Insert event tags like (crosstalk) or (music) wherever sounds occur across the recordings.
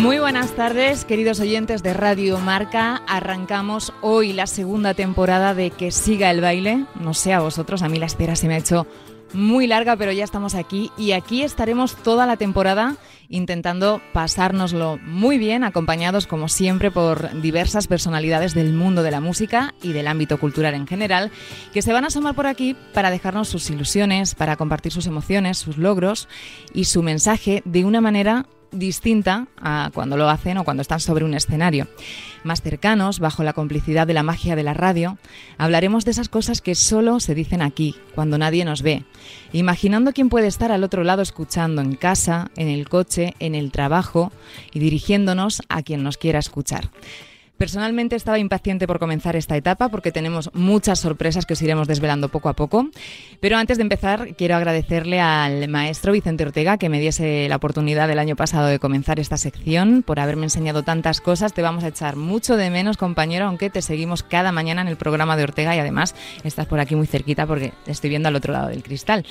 Muy buenas tardes, queridos oyentes de Radio Marca. Arrancamos hoy la segunda temporada de Que siga el baile. No sé a vosotros, a mí la espera se me ha hecho muy larga, pero ya estamos aquí y aquí estaremos toda la temporada intentando pasárnoslo muy bien, acompañados como siempre por diversas personalidades del mundo de la música y del ámbito cultural en general, que se van a asomar por aquí para dejarnos sus ilusiones, para compartir sus emociones, sus logros y su mensaje de una manera distinta a cuando lo hacen o cuando están sobre un escenario. Más cercanos, bajo la complicidad de la magia de la radio, hablaremos de esas cosas que solo se dicen aquí, cuando nadie nos ve, imaginando quién puede estar al otro lado escuchando en casa, en el coche, en el trabajo y dirigiéndonos a quien nos quiera escuchar. Personalmente estaba impaciente por comenzar esta etapa porque tenemos muchas sorpresas que os iremos desvelando poco a poco. Pero antes de empezar, quiero agradecerle al maestro Vicente Ortega que me diese la oportunidad el año pasado de comenzar esta sección, por haberme enseñado tantas cosas. Te vamos a echar mucho de menos, compañero, aunque te seguimos cada mañana en el programa de Ortega y además estás por aquí muy cerquita porque te estoy viendo al otro lado del cristal.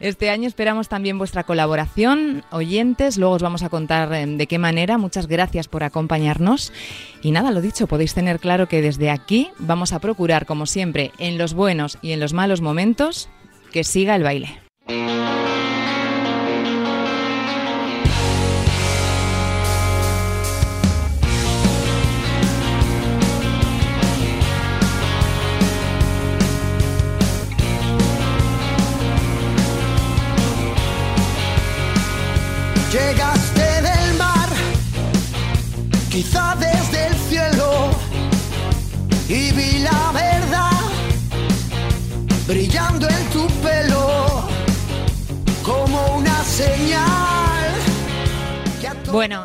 Este año esperamos también vuestra colaboración, oyentes. Luego os vamos a contar eh, de qué manera. Muchas gracias por acompañarnos. Y nada, lo dicho, podéis tener claro que desde aquí vamos a procurar, como siempre, en los buenos y en los malos momentos, que siga el baile. Llegaste del mar, quizá desde el cielo, y vi la verdad brillando en tu pelo como una señal. Bueno,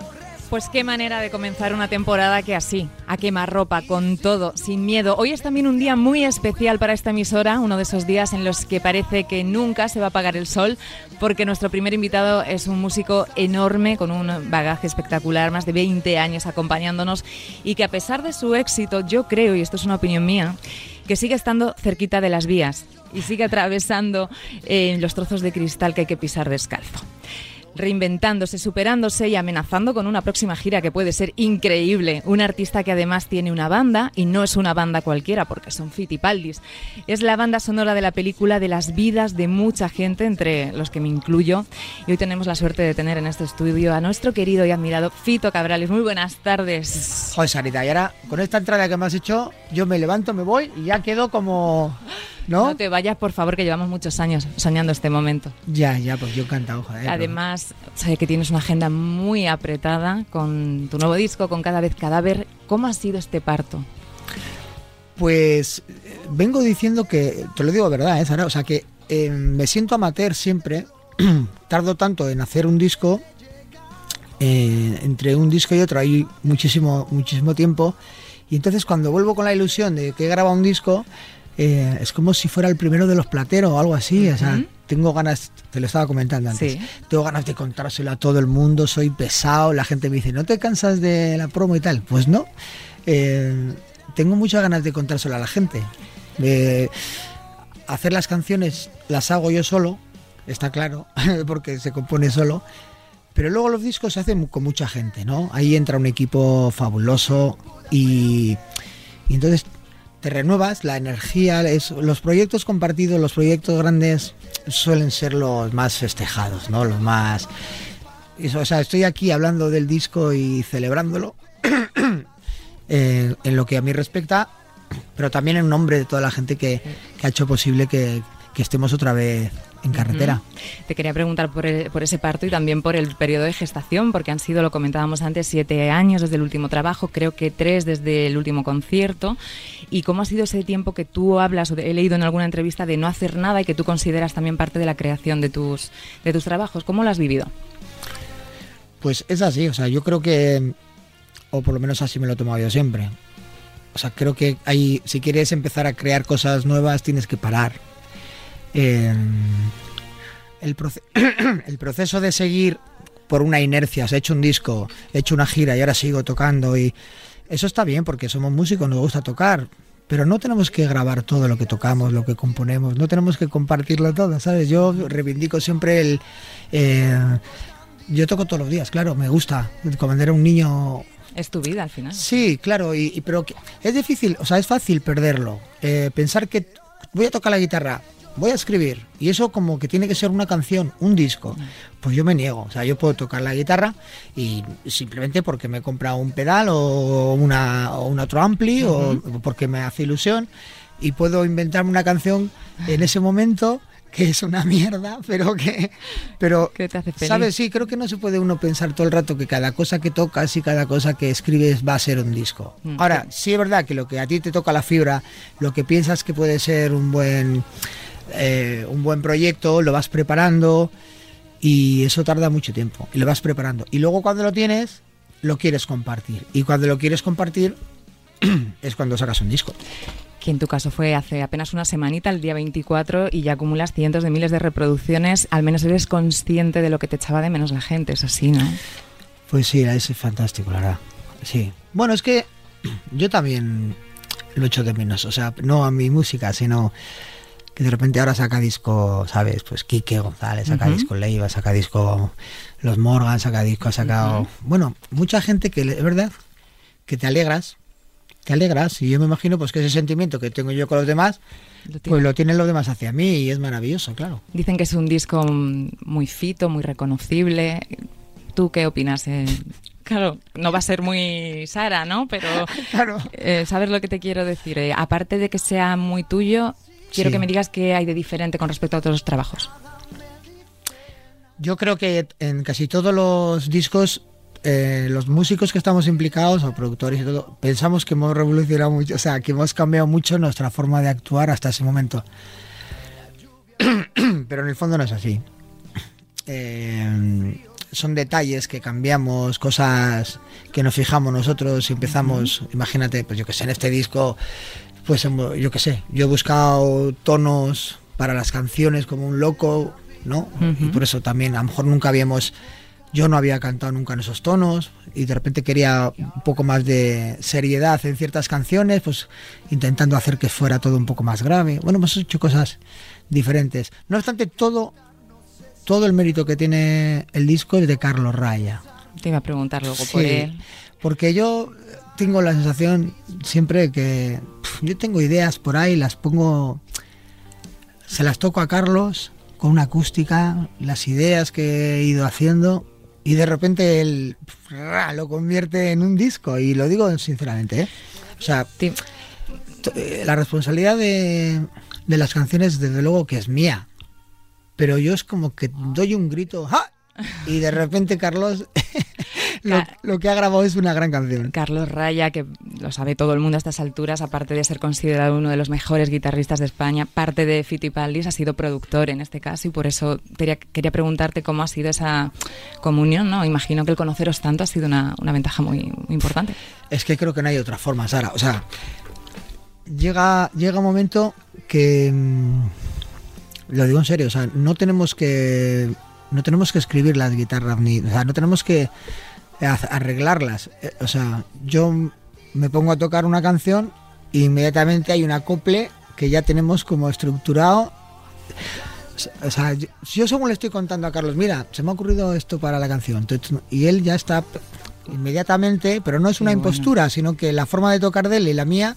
pues qué manera de comenzar una temporada que así, a quemar ropa, con todo, sin miedo. Hoy es también un día muy especial para esta emisora, uno de esos días en los que parece que nunca se va a apagar el sol, porque nuestro primer invitado es un músico enorme, con un bagaje espectacular, más de 20 años acompañándonos, y que a pesar de su éxito, yo creo, y esto es una opinión mía, que sigue estando cerquita de las vías y sigue atravesando eh, los trozos de cristal que hay que pisar descalzo reinventándose, superándose y amenazando con una próxima gira que puede ser increíble. Un artista que además tiene una banda y no es una banda cualquiera porque son fitipaldis. Es la banda sonora de la película de las vidas de mucha gente, entre los que me incluyo. Y hoy tenemos la suerte de tener en este estudio a nuestro querido y admirado Fito Cabrales. Muy buenas tardes. Joder, Sarita, y ahora con esta entrada que me has hecho, yo me levanto, me voy y ya quedo como... ¿No? No te vayas, por favor, que llevamos muchos años soñando este momento. Ya, ya, pues yo encantado, joder. Además, sé que tienes una agenda muy apretada con tu nuevo disco, con Cada vez Cadáver. ¿Cómo ha sido este parto? Pues eh, vengo diciendo que, te lo digo de verdad, ¿eh, Sara? O sea, que eh, me siento amateur siempre. (clears throat) Tardo tanto en hacer un disco. eh, entre un disco y otro hay muchísimo, muchísimo tiempo. Y entonces cuando vuelvo con la ilusión de que he grabado un disco, eh, es como si fuera el primero de los plateros o algo así. O sea, tengo ganas, te lo estaba comentando antes, Sí. tengo ganas de contárselo a todo el mundo, soy pesado, la gente me dice, ¿no te cansas de la promo y tal? Pues no. Eh, tengo muchas ganas de contárselo a la gente. Hacer las canciones las hago yo solo, está claro, (laughs) porque se compone solo. Pero luego los discos se hacen con mucha gente, ¿no? Ahí entra un equipo fabuloso y, y entonces te renuevas, la energía, es- los proyectos compartidos, los proyectos grandes suelen ser los más festejados, ¿no? Los más... eso, o sea, estoy aquí hablando del disco y celebrándolo (coughs) en lo que a mí respecta, pero también en nombre de toda la gente que, que ha hecho posible que estemos otra vez en carretera. Te quería preguntar por, el- por ese parto y también por el periodo de gestación, porque han sido, lo comentábamos antes, siete años desde el último trabajo, creo que tres desde el último concierto. ¿Y cómo ha sido ese tiempo que tú hablas, o he leído en alguna entrevista, de no hacer nada y que tú consideras también parte de la creación de tus, de tus trabajos? ¿Cómo lo has vivido? Pues es así, o sea, yo creo que, o por lo menos así me lo he tomado yo siempre. O sea, creo que hay, si quieres empezar a crear cosas nuevas, tienes que parar. Eh, el, (clears throat) el proceso de seguir por una inercia, se ha hecho un disco, he hecho una gira y ahora sigo tocando y eso está bien porque somos músicos, nos gusta tocar, pero no tenemos que grabar todo lo que tocamos, lo que componemos, no tenemos que compartirlo todo, ¿sabes? Yo reivindico siempre el... Eh, yo toco todos los días, claro, me gusta. Como era un niño es tu vida al final. Sí, claro, y, pero es difícil, o sea, es fácil perderlo. Eh, pensar que voy a tocar la guitarra, voy a escribir, y eso como que tiene que ser una canción, un disco. Pues yo me niego, o sea, yo puedo tocar la guitarra y simplemente porque me he comprado un pedal o, una, o un otro ampli o porque me hace ilusión y puedo inventarme una canción en ese momento que es una mierda, pero que pero (laughs) te hace feliz? sabes, sí, creo que no se puede uno pensar todo el rato que cada cosa que tocas y cada cosa que escribes va a ser un disco. Mm, Ahora, sí. es verdad que lo que a ti te toca la fibra, lo que piensas que puede ser un buen eh, un buen proyecto, lo vas preparando y eso tarda mucho tiempo y lo vas preparando. Y luego cuando lo tienes, lo quieres compartir. Y cuando lo quieres compartir (clears throat) es cuando sacas un disco que en tu caso fue hace apenas una semanita, el día 24, y ya acumulas cientos de miles de reproducciones, al menos eres consciente de lo que te echaba de menos la gente, es así, ¿no? Pues sí, es fantástico, la verdad. Sí. Bueno, es que (clears throat) yo también lo echo de menos, o sea, no a mi música, sino que de repente ahora saca disco, ¿sabes? Pues Quique González saca disco Leiva, saca disco Los Morgan, saca disco, ha sacado... Bueno, mucha gente que, es verdad, que te alegras te alegras y yo me imagino pues que ese sentimiento que tengo yo con los demás pues lo tienen los demás hacia mí y es maravilloso, claro. Dicen que es un disco muy fito, muy reconocible. ¿Tú qué opinas? Eh, claro, no va a ser muy Sara, ¿no? Pero (laughs) claro. Eh, ¿sabes lo que te quiero decir? Eh, aparte de que sea muy tuyo, quiero que me digas qué hay de diferente con respecto a otros trabajos. Yo creo que en casi todos los discos eh, los músicos que estamos implicados, o productores y todo, pensamos que hemos revolucionado mucho, o sea, que hemos cambiado mucho nuestra forma de actuar hasta ese momento. (coughs) Pero en el fondo no es así. Eh, son detalles que cambiamos, cosas que nos fijamos nosotros y empezamos, imagínate, pues yo que sé, en este disco, pues yo que sé, yo he buscado tonos para las canciones como un loco, ¿no? Y por eso también a lo mejor nunca habíamos yo no había cantado nunca en esos tonos y de repente quería un poco más de seriedad en ciertas canciones, pues intentando hacer que fuera todo un poco más grave. Bueno, hemos hecho cosas diferentes. No obstante, todo, todo el mérito que tiene el disco es de Carlos Raya. Te iba a preguntar luego por él. Porque yo tengo la sensación siempre que yo tengo ideas por ahí, las pongo, se las toco a Carlos con una acústica, las ideas que he ido haciendo y de repente él lo convierte en un disco y lo digo sinceramente ¿eh? o sea eh, la responsabilidad de, de, las canciones desde luego que es mía pero yo es como que doy un grito ¡Ja! y de repente Carlos (laughs) lo, que ha grabado es una gran canción. Carlos Raya, que lo sabe todo el mundo a estas alturas, aparte de ser considerado uno de los mejores guitarristas de España, parte de Fitipaldis, ha sido productor en este caso y por eso quería, quería preguntarte cómo ha sido esa comunión, ¿no? Imagino que el conoceros tanto ha sido una, ventaja muy, importante. Es que creo que no hay otra forma, Sara. O sea, llega, llega un momento que... Mm, lo digo en serio, o sea, no tenemos que no tenemos que escribir las guitarras ni, o sea, no tenemos que arreglarlas. Eh, o sea, yo me pongo a tocar una canción e inmediatamente hay un acople que ya tenemos como estructurado. O sea, yo, según le estoy contando a Carlos, mira, se me ha ocurrido esto para la canción. Y él ya está inmediatamente, pero no es una impostura, sino que la forma de tocar de él y la mía,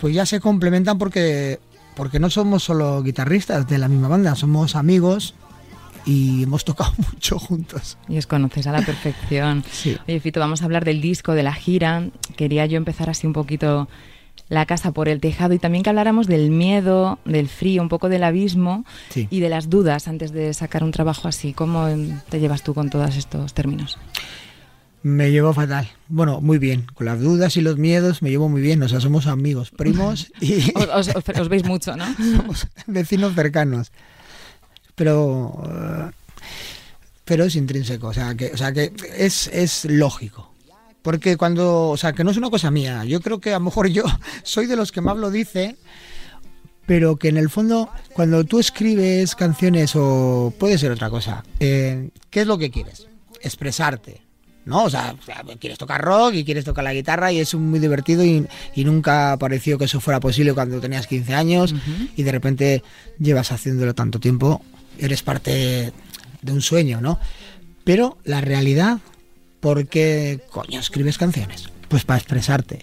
pues ya se complementan porque, porque no somos solo guitarristas de la misma banda, somos amigos y hemos tocado (laughs) mucho juntos. Y os conoces a la perfección. (laughs) sí. Oye, Fito, vamos a hablar del disco, de la gira. Quería yo empezar así un poquito la casa por el tejado y también que habláramos del miedo, del frío, un poco del abismo y de las dudas antes de sacar un trabajo así. ¿Cómo te llevas tú con todos estos términos? Me llevo fatal. Bueno, muy bien. Con las dudas y los miedos me llevo muy bien. O sea, somos amigos, primos (laughs) y... os, os veis mucho, ¿no? somos vecinos cercanos pero pero es intrínseco, o sea que, o sea que es, es lógico. Porque cuando, o sea, que no es una cosa mía, yo creo que a lo mejor yo (laughs) soy de los que más lo dice, pero que en el fondo, cuando tú escribes canciones o puede ser otra cosa, eh, ¿qué es lo que quieres? Expresarte. ¿no? O sea, quieres tocar rock y quieres tocar la guitarra y es muy divertido y, nunca pareció que eso fuera posible cuando tenías 15 años y de repente llevas haciéndolo tanto tiempo, eres parte de un sueño, ¿no? Pero la realidad, ¿por qué coño escribes canciones? Pues para expresarte.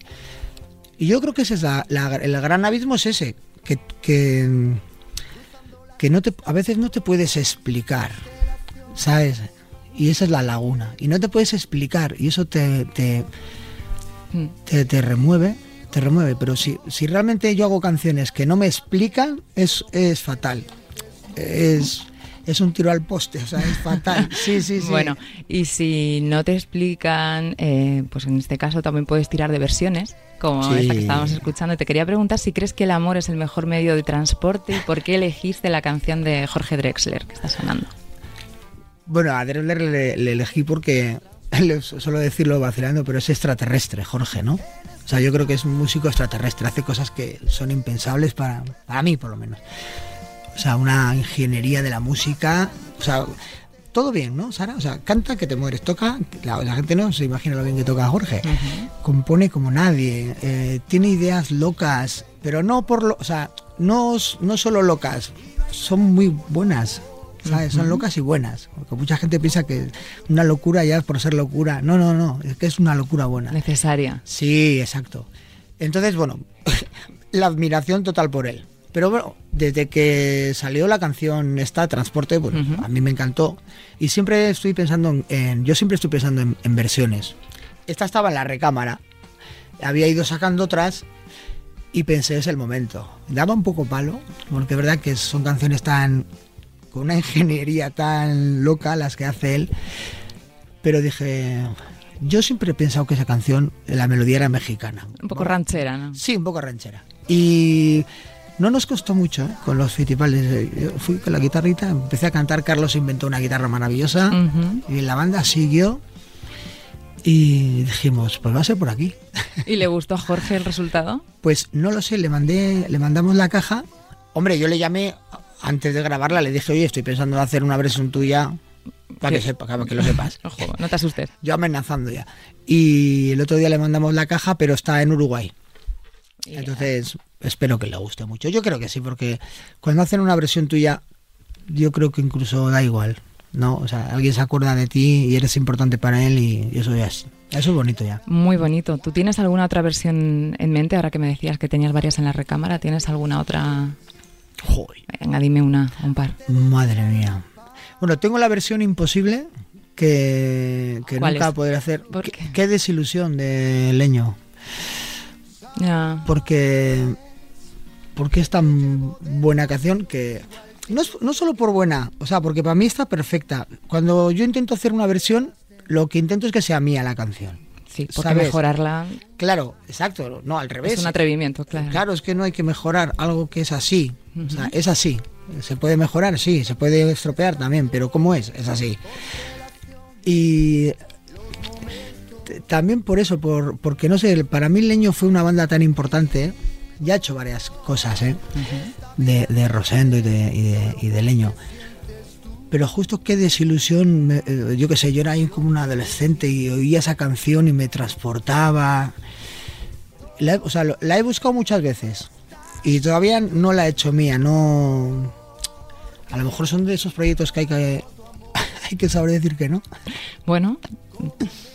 Y yo creo que ese es el gran abismo es ese, que, que, que no te, a veces no te puedes explicar, ¿sabes? Y esa es la laguna. Y no te puedes explicar. Y eso te, te, hmm. te, remueve. Te remueve. Pero si, si realmente yo hago canciones que no me explican, es, es fatal. Es es un tiro al poste, o sea, es fatal. (laughs) Sí, sí, sí. Bueno, y si no te explican, eh, pues en este caso también puedes tirar de versiones, como esta que estábamos escuchando. Te quería preguntar si crees que el amor es el mejor medio de transporte y por qué elegiste la canción de Jorge Drexler que está sonando. Bueno, a Drexler le, elegí porque, suelo decirlo vacilando, pero es extraterrestre, Jorge, ¿no? O sea, yo creo que es un músico extraterrestre, hace cosas que son impensables para, para mí, por lo menos. O sea, una ingeniería de la música, o sea, todo bien, ¿no, Sara? O sea, canta que te mueres, toca, la, gente no se imagina lo bien que toca Jorge, compone como nadie, eh, tiene ideas locas, pero no por lo, o sea, no, no solo locas, son muy buenas, son locas y buenas. Porque mucha gente piensa que una locura ya es por ser locura. No, no, no, es que es una locura buena. Necesaria. Sí, exacto. Entonces, bueno, (laughs) la admiración total por él. Pero bueno, desde que salió la canción esta, Transporte, bueno, a mí me encantó. Y siempre estoy pensando en, yo siempre estoy pensando en, en versiones. Esta estaba en la recámara. Había ido sacando otras y pensé es el momento. Daba un poco palo, porque es verdad que son canciones tan con una ingeniería tan loca las que hace él. Pero dije, yo siempre he pensado que esa canción, la melodía era mexicana. Un poco ranchera, ¿no? Sí, un poco ranchera. Y no nos costó mucho ¿eh? con los fitipales. Yo fui con la guitarrita, empecé a cantar, Carlos inventó una guitarra maravillosa y la banda siguió y dijimos, pues va a ser por aquí. ¿Y le gustó a Jorge el resultado? Pues no lo sé, le mandé, le mandamos la caja. Hombre, yo le llamé antes de grabarla le dije, oye, estoy pensando en hacer una versión tuya para que, sepa, para que lo sepas. (laughs) Ojo, no te asustes. Yo amenazando ya. Y el otro día le mandamos la caja, pero está en Uruguay. Entonces, espero que le guste mucho. Yo creo que sí, porque cuando hacen una versión tuya, yo creo que incluso da igual. ¿no? O sea, alguien se acuerda de ti y eres importante para él y, eso ya es, eso es bonito ya. Muy bonito. ¿Tú tienes alguna otra versión en mente? Ahora que me decías que tenías varias en la recámara, ¿tienes alguna otra Venga, dime una, un par. Madre mía. Bueno, tengo la versión imposible que, que nunca podré hacer. qué? desilusión de Leño. Porque porque es tan buena canción que no, es, no solo por buena, o sea, porque para mí está perfecta. Cuando yo intento hacer una versión, lo que intento es que sea mía la canción. Sí, porque mejorarla. Claro, exacto, no al revés. Es un atrevimiento, claro. Claro, es que no hay que mejorar algo que es así. O sea, es así. ¿Se puede mejorar? Sí. ¿Se puede estropear? También. Pero ¿cómo es? Es así. Y también por eso, por, porque no sé, para mí Leño fue una banda tan importante. Ya ha hecho varias cosas, ¿eh? de, Rosendo y de, y de Leño pero justo qué desilusión, eh, yo qué sé, yo era ahí como un adolescente y oía esa canción y me transportaba. o sea, la he buscado muchas veces y todavía no la he hecho mía, no... A lo mejor son de esos proyectos que hay que, (laughs) hay que saber decir que no. Bueno,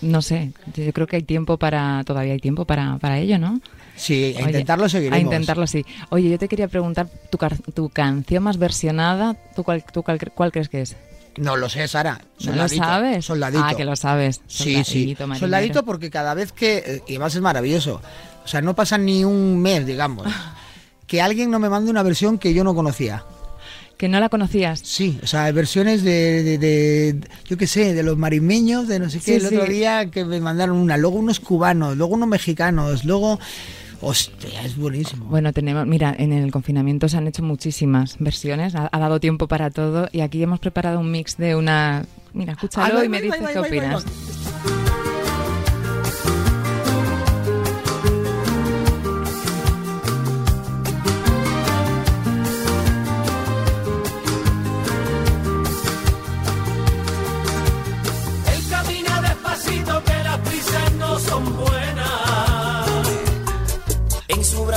no sé, yo creo que hay tiempo para, todavía hay tiempo para, para ello, ¿no? Sí, a intentarlo seguiremos. A intentarlo, sí. Oye, yo te quería preguntar, tu, tu canción más versionada, ¿tú cuál, tú cuál, crees que es? No lo sé, Sara. ¿No lo sabes? Soldadito. Ah, que lo sabes. Sí, sí. Soldadito porque cada vez que... Eh, y además es maravilloso. O sea, no pasa ni un mes, digamos, (laughs) que alguien no me mande una versión que yo no conocía. ¿Que no la conocías? Sí, o sea, versiones de, de, yo qué sé, de los marimeños, de no sé qué, el otro día que me mandaron una, luego unos cubanos, luego unos mexicanos, luego Hostia, es buenísimo. Bueno, tenemos, mira, en el confinamiento se han hecho muchísimas versiones, ha, dado tiempo para todo y aquí hemos preparado un mix de una... Mira, escúchalo y me dices qué opinas.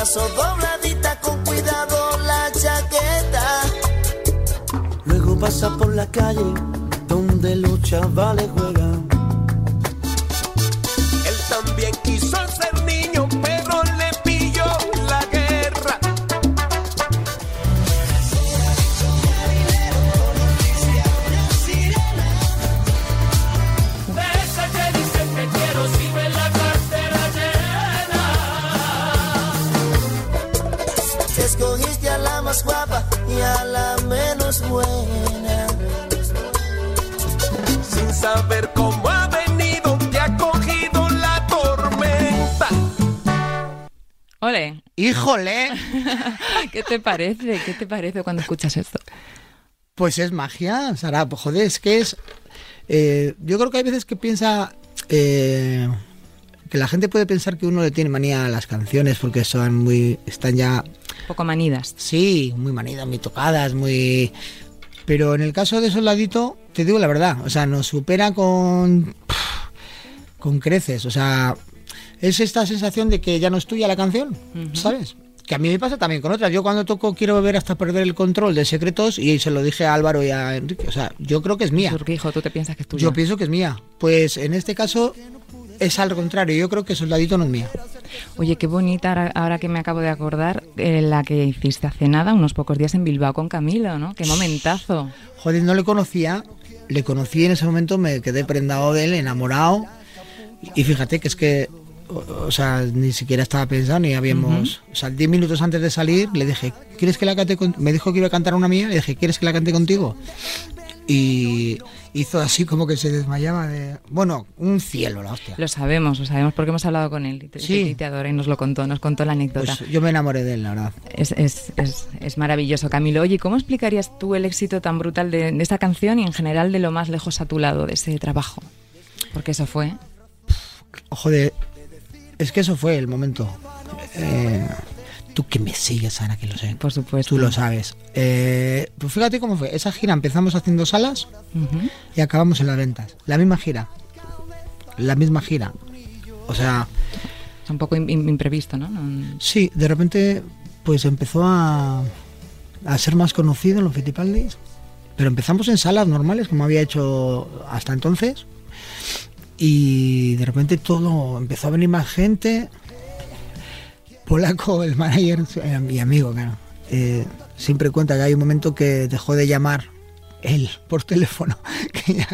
brazo dobladita con cuidado la chaqueta. Luego pasa por la calle donde los chavales juegan Ole, ¡Híjole! (laughs) ¿qué te parece? ¿Qué te parece cuando escuchas esto? Pues es magia, Sara. Pues joder, es que es. eh, yo creo que hay veces que piensa. eh, que la gente puede pensar que uno le tiene manía a las canciones porque son muy. están ya. Poco manidas. Sí, muy manidas, muy tocadas, muy. Pero en el caso de Soldadito, te digo la verdad, o sea, nos supera con. con creces, o sea. Es esta sensación de que ya no es tuya la canción, ¿sabes? Que a mí me pasa también con otras. Yo cuando toco quiero beber hasta perder el control de secretos y se lo dije a Álvaro y a Enrique. O sea, yo creo que es mía. Surquijo, tú te piensas que es tuya. Yo pienso que es mía. Pues en este caso es al contrario. Yo creo que Soldadito no es mía. Oye, qué bonita, ahora, ahora que me acabo de acordar, eh, la que hiciste hace nada, unos pocos días en Bilbao con Camilo, ¿no? Qué momentazo. Joder, no le conocía. Le conocí en ese momento, me quedé prendado de él, enamorado. Y fíjate que es que, o, o sea, ni siquiera estaba pensando, ni habíamos. O sea, 10 minutos antes de salir le dije, ¿quieres que la cante con-?" Me dijo que iba a cantar una mía, le dije, ¿quieres que la cante contigo? Y hizo así como que se desmayaba de. Bueno, un cielo, la hostia. Lo sabemos, lo sabemos porque hemos hablado con él y te, Sí. y te adora y nos lo contó, nos contó la anécdota. Pues yo me enamoré de él, la verdad. Es, es, es, es maravilloso, Camilo. Oye, ¿cómo explicarías tú el éxito tan brutal de, de esta canción y en general de lo más lejos a tu lado, de ese trabajo? Porque eso fue. Joder, es que eso fue el momento. Eh, tú que me sigues, Ana, que lo sé. Por supuesto. Tú lo sabes. Eh, pues fíjate cómo fue. Esa gira empezamos haciendo salas y acabamos en las ventas. La misma gira. La misma gira. O sea, Es un poco im- im- imprevisto, ¿no? No- sí, de repente pues empezó a, a ser más conocido en los Fittipaldis. Pero empezamos en salas normales, como había hecho hasta entonces. Y de repente todo empezó a venir más gente. Polaco, el manager, eh, mi amigo, claro, eh, siempre cuenta que hay un momento que dejó de llamar él por teléfono, (laughs) que ya,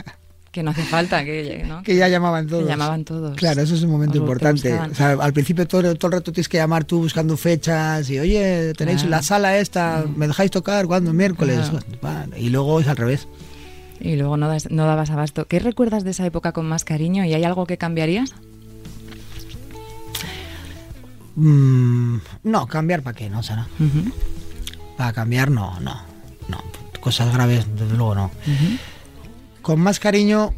Que no hace falta, que, ¿no? que ya llamaban todos. llamaban todos. Claro, eso es un momento importante. buscaban. O sea, al principio todo, todo el rato tienes que llamar tú buscando fechas y, oye, tenéis Claro. la sala esta, ¿me dejáis tocar? ¿Cuándo? Miércoles. Claro. Vale, Y luego es al revés. Y luego no, das- no dabas abasto. ¿Qué recuerdas de esa época con más cariño? ¿Y hay algo que cambiarías? Mm, no, cambiar para qué, ¿no, Sara? Para cambiar, no, no. No, cosas graves, desde luego no. Con más cariño,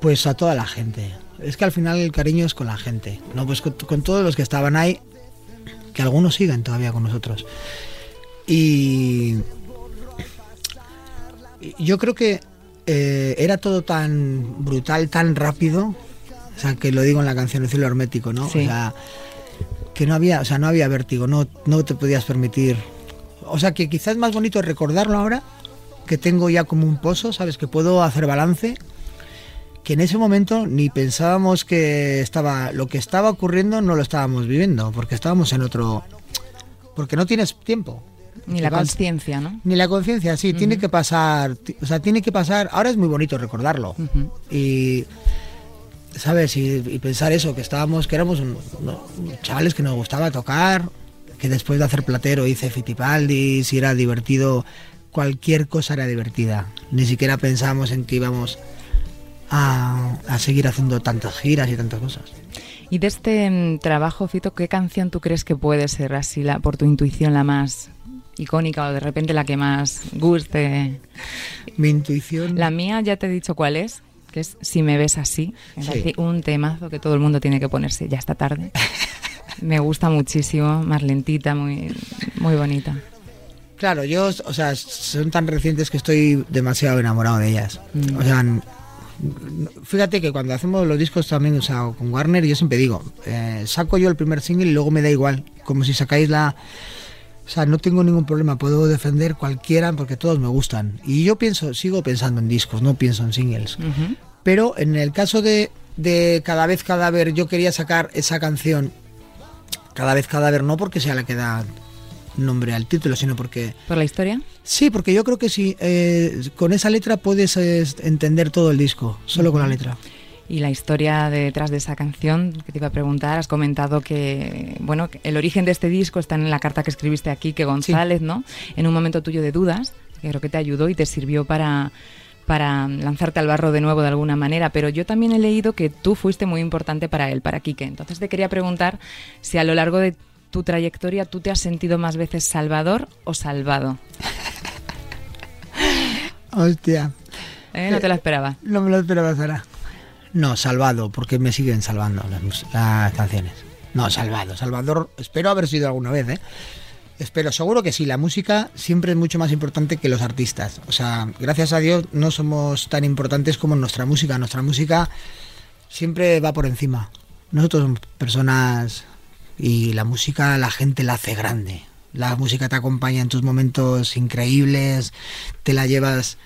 pues a toda la gente. Es que al final el cariño es con la gente. No, pues con, con todos los que estaban ahí, que algunos siguen todavía con nosotros. Y yo creo que eh, era todo tan brutal, tan rápido. O sea, que lo digo en la canción El cielo hermético, ¿no? Sí. O sea, que no había, o sea, no había vértigo, no, no te podías permitir. O sea, que quizás es más bonito recordarlo ahora, que tengo ya como un pozo, ¿sabes? Que puedo hacer balance, que en ese momento ni pensábamos que estaba, lo que estaba ocurriendo no lo estábamos viviendo, porque estábamos en otro, porque no tienes tiempo. Ni la conciencia, ¿no? Ni la conciencia, sí, tiene que pasar, o sea, tiene que pasar, ahora es muy bonito recordarlo. Y, ¿sabes? Y, y pensar eso, que estábamos, que éramos un- uno- chavales que nos gustaba tocar, que después de hacer platero hice Fittipaldi, si era divertido, cualquier cosa era divertida. Ni siquiera pensamos en que íbamos a, a seguir haciendo tantas giras y tantas cosas. Y de este mm, trabajo, Fito, ¿qué canción tú crees que puede ser así, la, por tu intuición, la más icónica o de repente la que más guste? Mi intuición... La mía ya te he dicho cuál es, que es Si me ves así. Me Sí. un temazo que todo el mundo tiene que ponerse ya esta tarde. (laughs) Me gusta muchísimo, más lentita, muy, muy bonita. Claro, yo, o sea, son tan recientes que estoy demasiado enamorado de ellas. Mm. O sea, fíjate que cuando hacemos los discos también, o sea, con Warner, yo siempre digo, eh, saco yo el primer single y luego me da igual. Como si sacáis la, O sea, no tengo ningún problema, puedo defender cualquiera porque todos me gustan. Y yo pienso, sigo pensando en discos, no pienso en singles. Pero en el caso de, de Cada vez Cadáver, yo quería sacar esa canción. Cada vez Cadáver no porque sea la que da nombre al título, sino porque... ¿Por la historia? Sí, porque yo creo que sí, eh, con esa letra puedes eh, entender todo el disco, solo con la letra. Y la historia detrás de esa canción que te iba a preguntar, has comentado que bueno, el origen de este disco está en la carta que escribiste aquí, que González, ¿no? En un momento tuyo de dudas, que creo que te ayudó y te sirvió para para lanzarte al barro de nuevo de alguna manera, pero yo también he leído que tú fuiste muy importante para él, para Quique. Entonces te quería preguntar si a lo largo de tu trayectoria tú te has sentido más veces salvador o salvado. (laughs) Hostia, ¿Eh? No te lo esperaba. no me lo esperaba, Sara. No, salvado, porque me siguen salvando las, las canciones. No, salvado, Salvador, espero haber sido alguna vez, ¿eh? Espero, seguro que sí, la música siempre es mucho más importante que los artistas. O sea, gracias a Dios no somos tan importantes como nuestra música. Nuestra música siempre va por encima. Nosotros somos personas y la música la gente la hace grande. La música te acompaña en tus momentos increíbles, te la llevas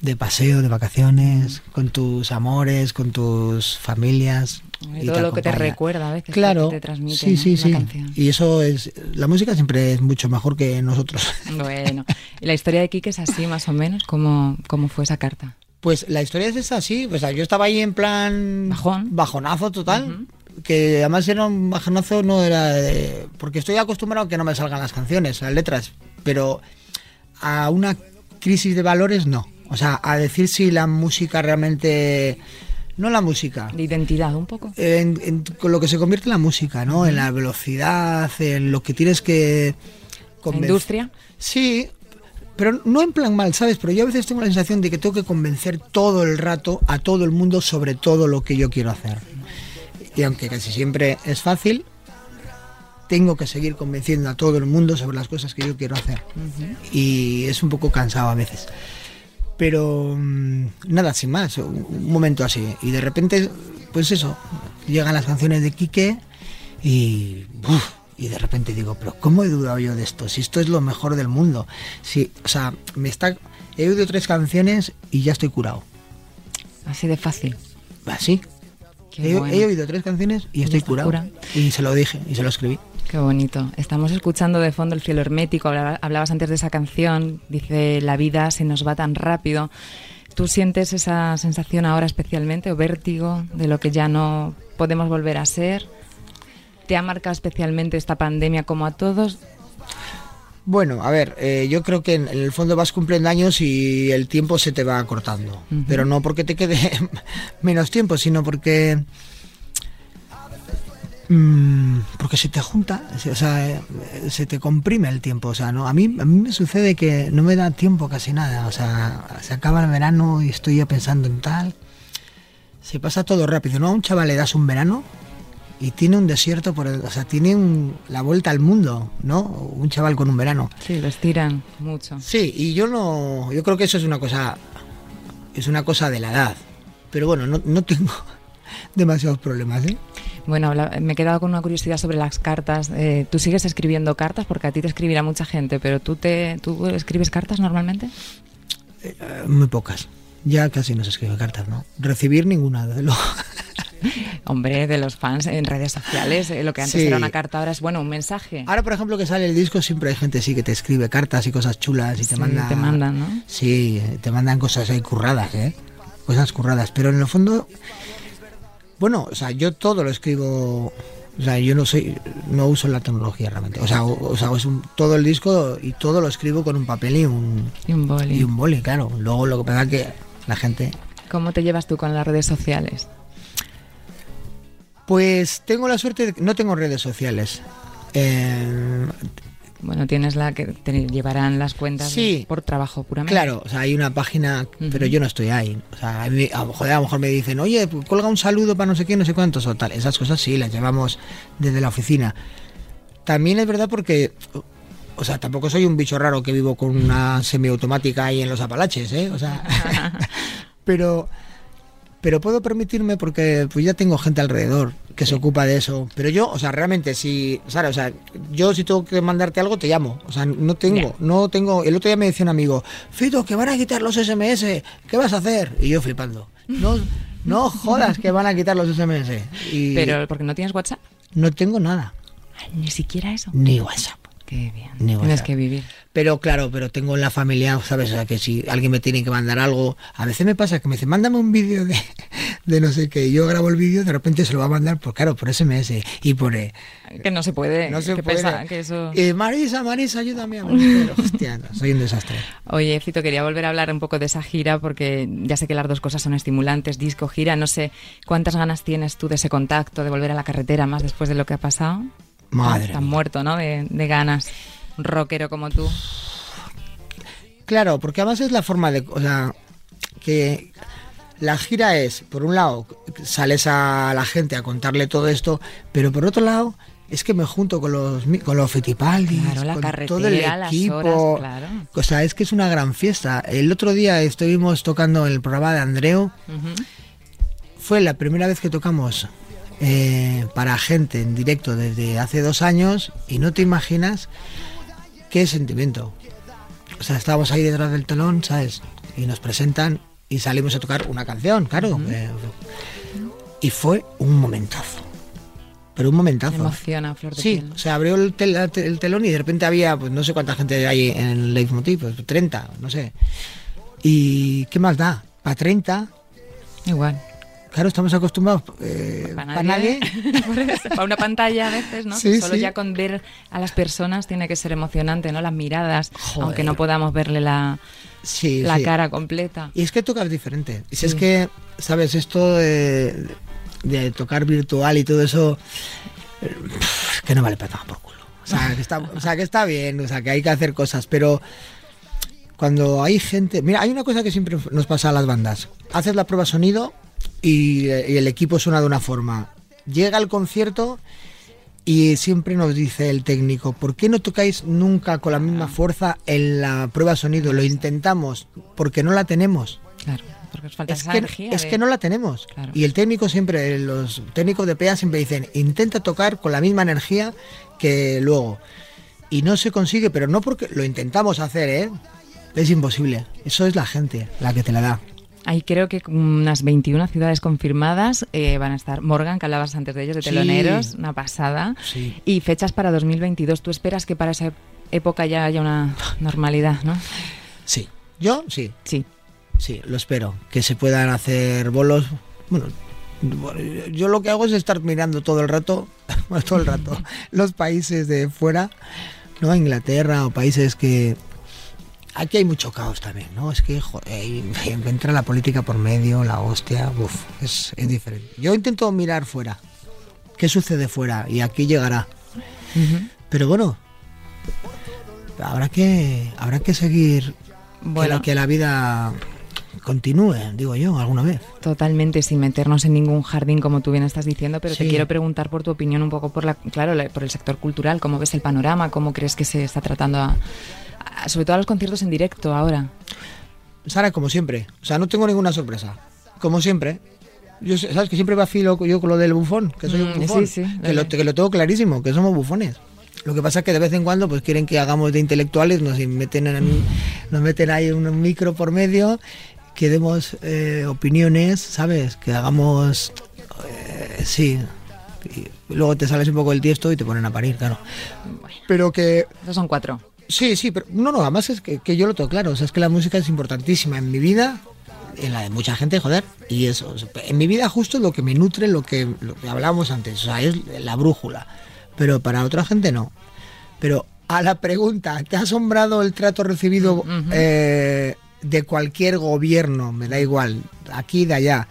de paseo, de vacaciones, con tus amores, con tus familias. Y y todo lo que te recuerda a veces, Claro, que te transmite sí, sí, sí. canción. Y eso es, la música siempre es mucho mejor que nosotros. (laughs) Bueno, y la historia de Quique es así más o menos, ¿cómo, cómo fue esa carta? Pues la historia es esa, sí. O sea, yo estaba ahí en plan Bajón. bajonazo total. Que además era un bajonazo, no era de- porque estoy acostumbrado a que no me salgan las canciones, las letras, pero a una crisis de valores no. O sea, a decir si la música realmente. No la música. De identidad, un poco. en, en- con lo que se convierte en la música, ¿no? En la velocidad, en lo que tienes que... La industria. Sí, pero no en plan mal, ¿sabes? Pero yo a veces tengo la sensación de que tengo que convencer todo el rato a todo el mundo sobre todo lo que yo quiero hacer. Y aunque casi siempre es fácil, tengo que seguir convenciendo a todo el mundo sobre las cosas que yo quiero hacer. Y es un poco cansado a veces. Pero mm, nada, sin más, un momento así. Y de repente, pues eso, llegan las canciones de Quique y... uf, y de repente digo, pero ¿cómo he dudado yo de esto? Si esto es lo mejor del mundo. Si, o sea, me está... He oído tres canciones y ya estoy curado. Así de fácil. Así. He, bueno. he oído tres canciones y estoy curado. Y se lo dije y se lo escribí. Qué bonito. Estamos escuchando de fondo el cielo hermético. Hablaba- Hablabas antes de esa canción. Dice, la vida se nos va tan rápido. ¿Tú sientes esa sensación ahora especialmente o vértigo de lo que ya no podemos volver a ser? ¿Te ha marcado especialmente esta pandemia como a todos? Bueno, a ver, eh, yo creo que en, en el fondo vas cumpliendo años y el tiempo se te va cortando. Ujú. Pero no porque te quede (laughs) menos tiempo, sino porque. Mm, porque se te junta, o sea, eh, se te comprime el tiempo. O sea, ¿no? a, mí, a mí me sucede que no me da tiempo casi nada. O sea, se acaba el verano y estoy ya pensando en tal. Se pasa todo rápido, ¿no? A un chaval le das un verano y tiene un desierto por el, o sea, tiene un- la vuelta al mundo, ¿no? Un chaval con un verano. Sí, lo estiran mucho. Sí, y yo no, yo creo que eso es una cosa, es una cosa de la edad. Pero bueno, no, no tengo (laughs) demasiados problemas, ¿eh? Bueno, me he quedado con una curiosidad sobre las cartas. Eh, ¿Tú sigues escribiendo cartas? Porque a ti te escribirá mucha gente, pero ¿tú, te, ¿tú escribes cartas normalmente? Eh, muy pocas. Ya casi no se escribe cartas, ¿no? Recibir ninguna, desde luego. (laughs) Hombre, de los fans en redes sociales, eh, lo que antes Sí. era una carta ahora es, bueno, un mensaje. Ahora, por ejemplo, que sale el disco, siempre hay gente sí que te escribe cartas y cosas chulas y te Sí, manda. te mandan, ¿no? Sí, te mandan cosas ahí curradas, ¿eh? Cosas curradas. Pero en el fondo, bueno, o sea, yo todo lo escribo. O sea, yo no soy, no uso la tecnología realmente. O sea, o, o sea, es un, todo el disco y todo lo escribo con un papel y un, Y un boli. y un boli, claro. Luego lo que pasa es que la gente. ¿Cómo te llevas tú con las redes sociales? Pues tengo la suerte de que no tengo redes sociales. Eh, Bueno, tienes la que te llevarán las cuentas Sí. por trabajo puramente. Claro, o sea, hay una página, pero yo no estoy ahí. O sea, a, mí- a, joder, a lo mejor me dicen, oye, colga un saludo para no sé qué, no sé cuántos o tal. Esas cosas sí, las llevamos desde la oficina. También es verdad porque, o sea, tampoco soy un bicho raro que vivo con una semiautomática ahí en los Apalaches, ¿eh? O sea, (laughs) (laughs) pero, pero puedo permitirme porque pues ya tengo gente alrededor. Que se ocupa de eso. Pero yo, o sea, realmente, si, Sara, o sea, yo si tengo que mandarte algo, te llamo. O sea, no tengo, no tengo. El otro día me decía un amigo, Fito, que van a quitar los SMS, ¿qué vas a hacer? Y yo flipando. No, no jodas que van a quitar los SMS. Y Pero porque no tienes WhatsApp. no tengo nada, Ni siquiera eso. ni WhatsApp. Qué bien. Tienes que vivir. Pero claro, pero tengo en la familia, ¿sabes? O sea, que si alguien me tiene que mandar algo, a veces me pasa que me dice, mándame un vídeo de, de no sé qué, y yo grabo el vídeo, de repente se lo va a mandar, por claro, por SMS, y pone, Que no se puede. no se que puede. pesa, que eso... Eh, Marisa, Marisa, ayúdame a pero, hostia, no, soy un desastre. Oye, Fito, quería volver a hablar un poco de esa gira porque ya sé que las dos cosas son estimulantes, disco, gira. No sé cuántas ganas tienes tú de ese contacto, de volver a la carretera más después de lo que ha pasado. Madre Estás mía. muerto, ¿no? De, de ganas. Un rockero como tú. Claro, porque además es la forma de, o sea, que la gira es, por un lado, sales a la gente a contarle todo esto, pero por otro lado, es que me junto con los con los Fittipaldis, Claro, la con todo el las equipo. horas, claro. O sea, es que es una gran fiesta. El otro día estuvimos tocando el programa de Andreu. Fue la primera vez que tocamos eh, para gente en directo desde hace dos años y no te imaginas qué sentimiento. O sea, estábamos ahí detrás del telón, ¿sabes? Y nos presentan y salimos a tocar una canción, claro. eh, y fue un momentazo. Pero un Me momentazo. emociona, Flor de Sí, piel. o sea, abrió el, tel- el telón y de repente había, pues no sé cuánta gente hay en el Leitmotiv, pues 30, no sé. ¿Y qué más da? Para 30, Igual. Claro, estamos acostumbrados. Eh, Para pa' nadie. (laughs) Para una pantalla a veces, ¿no? Sí, Solo sí. ya con ver a las personas tiene que ser emocionante, ¿no? Las miradas, Joder. aunque no podamos verle la, Sí, la cara completa. Y es que tocas diferente. Y si es que, ¿sabes? Esto de, de tocar virtual y todo eso, que no vale para nada por culo. O sea, que está, o sea, que está bien, o sea, que hay que hacer cosas, pero cuando hay gente... Mira, hay una cosa que siempre nos pasa a las bandas. Haces la prueba sonido y, eh, y el equipo suena de una forma. Llega el concierto y siempre nos dice el técnico, ¿por qué no tocáis nunca con la misma fuerza en la prueba sonido? Lo intentamos porque no la tenemos. Claro, porque os falta Es esa que, energía. es de- que no la tenemos. Claro. Y el técnico siempre, los técnicos de PEA siempre dicen, intenta tocar con la misma energía que luego. Y no se consigue, pero no porque lo intentamos hacer, ¿eh? Es imposible. Eso es la gente la que te la da. Hay creo que unas 21 ciudades confirmadas eh, van a estar. Morgan, que hablabas antes de ellos, de Sí. teloneros, una pasada. Sí. Y fechas para 2022. ¿Tú esperas que para esa época ya haya una normalidad, no? Sí. Yo sí, Sí. sí, lo espero. Que se puedan hacer bolos. Bueno, yo lo que hago es estar mirando todo el rato, bueno, (laughs) todo el rato, (laughs) los países de fuera, ¿no? Inglaterra o países que. Aquí hay mucho caos también, ¿no? Es que joder, ahí (laughs) entra la política por medio, la hostia, uf, es, es diferente. Yo intento mirar fuera. ¿Qué sucede fuera? Y aquí llegará. Pero bueno, habrá que, habrá que seguir Bueno. que, la, que la vida continúe, digo yo, alguna vez. Totalmente, sin meternos en ningún jardín, como tú bien estás diciendo, pero te quiero preguntar por tu opinión un poco por la, claro, la- por el sector cultural, cómo ves el panorama, cómo crees que se está tratando a- sobre todo a los conciertos en directo ahora. Sara, como siempre, o sea, no tengo ninguna sorpresa, como siempre. Yo, ¿Sabes que siempre vacilo yo con lo del bufón? Que soy un Mm, bufón. sí, sí, que, lo, que lo tengo clarísimo, que somos bufones. Lo que pasa es que de vez en cuando pues quieren que hagamos de intelectuales, nos meten, en, nos meten ahí un micro por medio, que demos eh, opiniones, ¿sabes? Que hagamos... eh, sí. Y luego te sales un poco del tiesto y te ponen a parir, claro. Pero que Esos son cuatro. Sí, sí, pero no, no, además es que, que yo lo tengo claro, o sea, es que la música es importantísima en mi vida, en la de mucha gente, joder, y eso, en mi vida justo es lo que me nutre, lo que, lo que hablábamos antes, o sea, es la brújula, pero para otra gente no. Pero a la pregunta, ¿te ha asombrado el trato recibido eh, de cualquier gobierno, me da igual, aquí, de allá,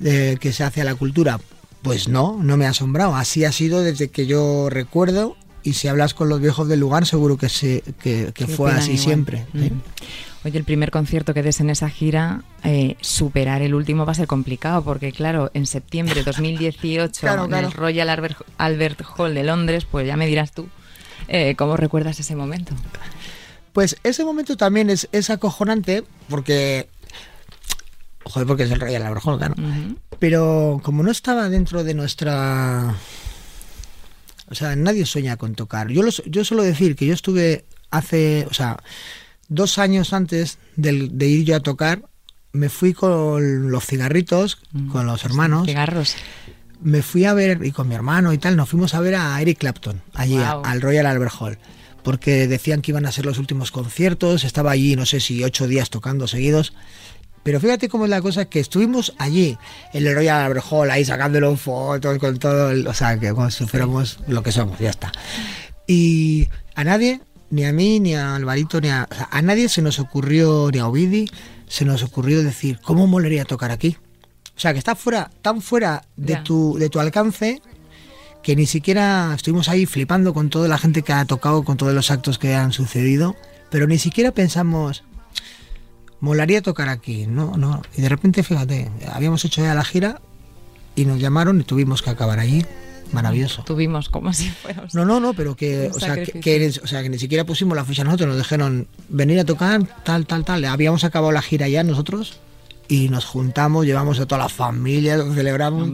de, que se hace a la cultura? Pues no, no me ha asombrado, así ha sido desde que yo recuerdo. Y si hablas con los viejos del lugar, seguro que, se, que, fue así igual. siempre. ¿sí? Oye, el primer concierto que des en esa gira, eh, superar el último va a ser complicado, porque claro, en septiembre de (laughs) 2018, Claro, en claro. el Royal Albert, Albert Hall de Londres, pues ya me dirás tú, eh, ¿cómo recuerdas ese momento? Pues ese momento también es, es acojonante porque Joder, porque es el Royal Albert Hall, claro. Pero como no estaba dentro de nuestra... O sea, nadie sueña con tocar. Yo, lo su- yo suelo decir que yo estuve hace, o sea, dos años antes del- de ir yo a tocar, me fui con los cigarritos, con los hermanos, Cigarros. me fui a ver, y con mi hermano y tal, nos fuimos a ver a Eric Clapton, allí, a- al Royal Albert Hall. Porque decían que iban a ser los últimos conciertos, estaba allí, no sé si ocho días tocando seguidos. Pero fíjate cómo es la cosa, que estuvimos allí, en el Royal Albert Hall, ahí sacándolo fotos con todo, el- o sea, que como si fuéramos lo que somos, ya está. Y a nadie, ni a mí, ni a Alvarito, ni a, o sea, a nadie se nos ocurrió, ni a Ovidi, se nos ocurrió decir, ¿cómo molaría tocar aquí? O sea, que está fuera, tan fuera de tu, de tu alcance que ni siquiera estuvimos ahí flipando con toda la gente que ha tocado, con todos los actos que han sucedido, pero ni siquiera pensamos, molaría tocar aquí, no, no. Y de repente, fíjate, habíamos hecho ya la gira y nos llamaron y tuvimos que acabar allí. Maravilloso. Tuvimos como si fuéramos. No, no, no, pero que, o sea, que, que ni- o sea, que ni siquiera pusimos la ficha nosotros, nos dijeron venir a tocar, tal, tal, tal. Habíamos acabado la gira ya nosotros y nos juntamos, llevamos a toda la familia, celebramos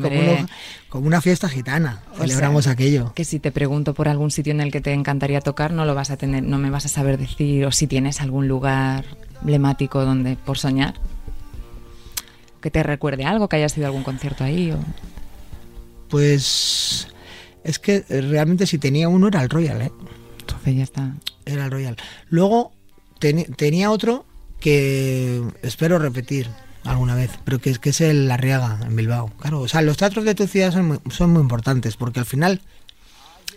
como, una fiesta gitana. O sea, Celebramos aquello. Que si te pregunto por algún sitio en el que te encantaría tocar, no lo vas a tener, no me vas a saber decir, o si tienes algún lugar emblemático donde por soñar. Que te recuerde algo, que haya sido algún concierto ahí. O... Pues es que eh, realmente si tenía uno era el Royal, ¿eh? Entonces ya está. Era el Royal. Luego tenía otro que espero repetir alguna vez, pero que es que es el La Riaga en Bilbao. Claro, o sea, los teatros de tu ciudad son muy, son muy importantes porque al final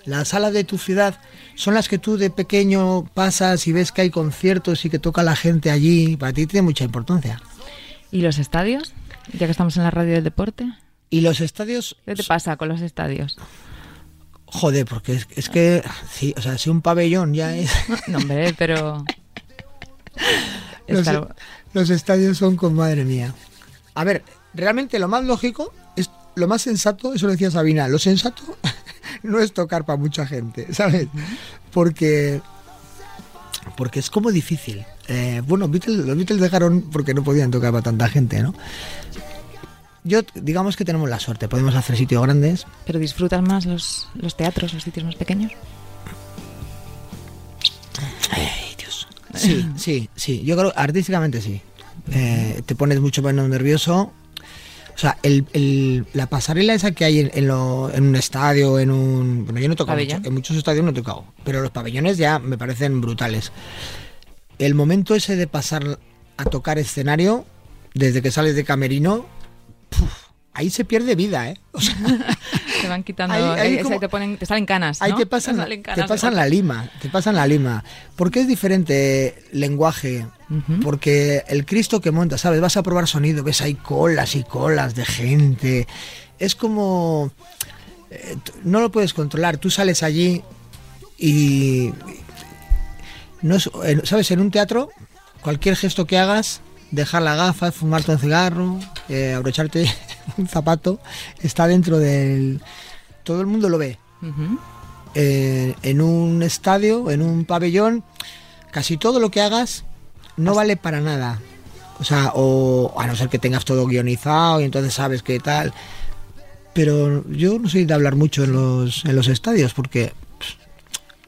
las salas de tu ciudad son las que tú de pequeño pasas y ves que hay conciertos y que toca la gente allí. Para ti tiene mucha importancia. ¿Y los estadios? Ya que estamos en la radio del deporte. Y los estadios, ¿Qué te pasa con los estadios? joder, porque es, es que, sí, o sea, si un pabellón ya (laughs) es... No, hombre, pero... Estar- los estadios son con madre mía. A ver, realmente lo más lógico, es lo más sensato, eso lo decía Sabina, lo sensato (laughs) no es tocar para mucha gente, ¿sabes? Porque porque es como difícil. Eh, bueno, Beatles- los Beatles dejaron porque no podían tocar para tanta gente, ¿no? Yo, digamos que tenemos la suerte, podemos hacer sitios grandes. ¿Pero disfrutas más los, los teatros, los sitios más pequeños? Ay. Sí, (laughs) sí, sí. Yo creo artísticamente sí. Eh, te pones mucho menos nervioso. O sea, el, el- la pasarela esa que hay en, en lo- en un estadio, en un... Bueno, yo no he tocado Pabellón. mucho, en muchos estadios no he tocado, pero los pabellones ya me parecen brutales. El momento ese de pasar a tocar escenario, desde que sales de camerino, puf, ahí se pierde vida, ¿eh? O sea, (laughs) Te van quitando... Ahí- ahí como- te, ponen, te salen canas, Ahí ¿no? te pasan, salen te pasan la lima, te pasan la lima. Porque es diferente lenguaje. Porque el Cristo que monta, ¿sabes? Vas a probar sonido, ves hay colas y colas de gente. Es como... eh, no lo puedes controlar. Tú sales allí y... No es- ¿Sabes? En un teatro, cualquier gesto que hagas, dejar la gafa, fumarte un cigarro, eh, abrocharte (laughs) un zapato, está dentro del... Todo el mundo lo ve eh, en un estadio, en un pabellón, casi todo lo que hagas no vale para nada. O sea, o a no ser que tengas todo guionizado y entonces sabes qué tal. Pero yo no soy de hablar mucho en los, en los estadios porque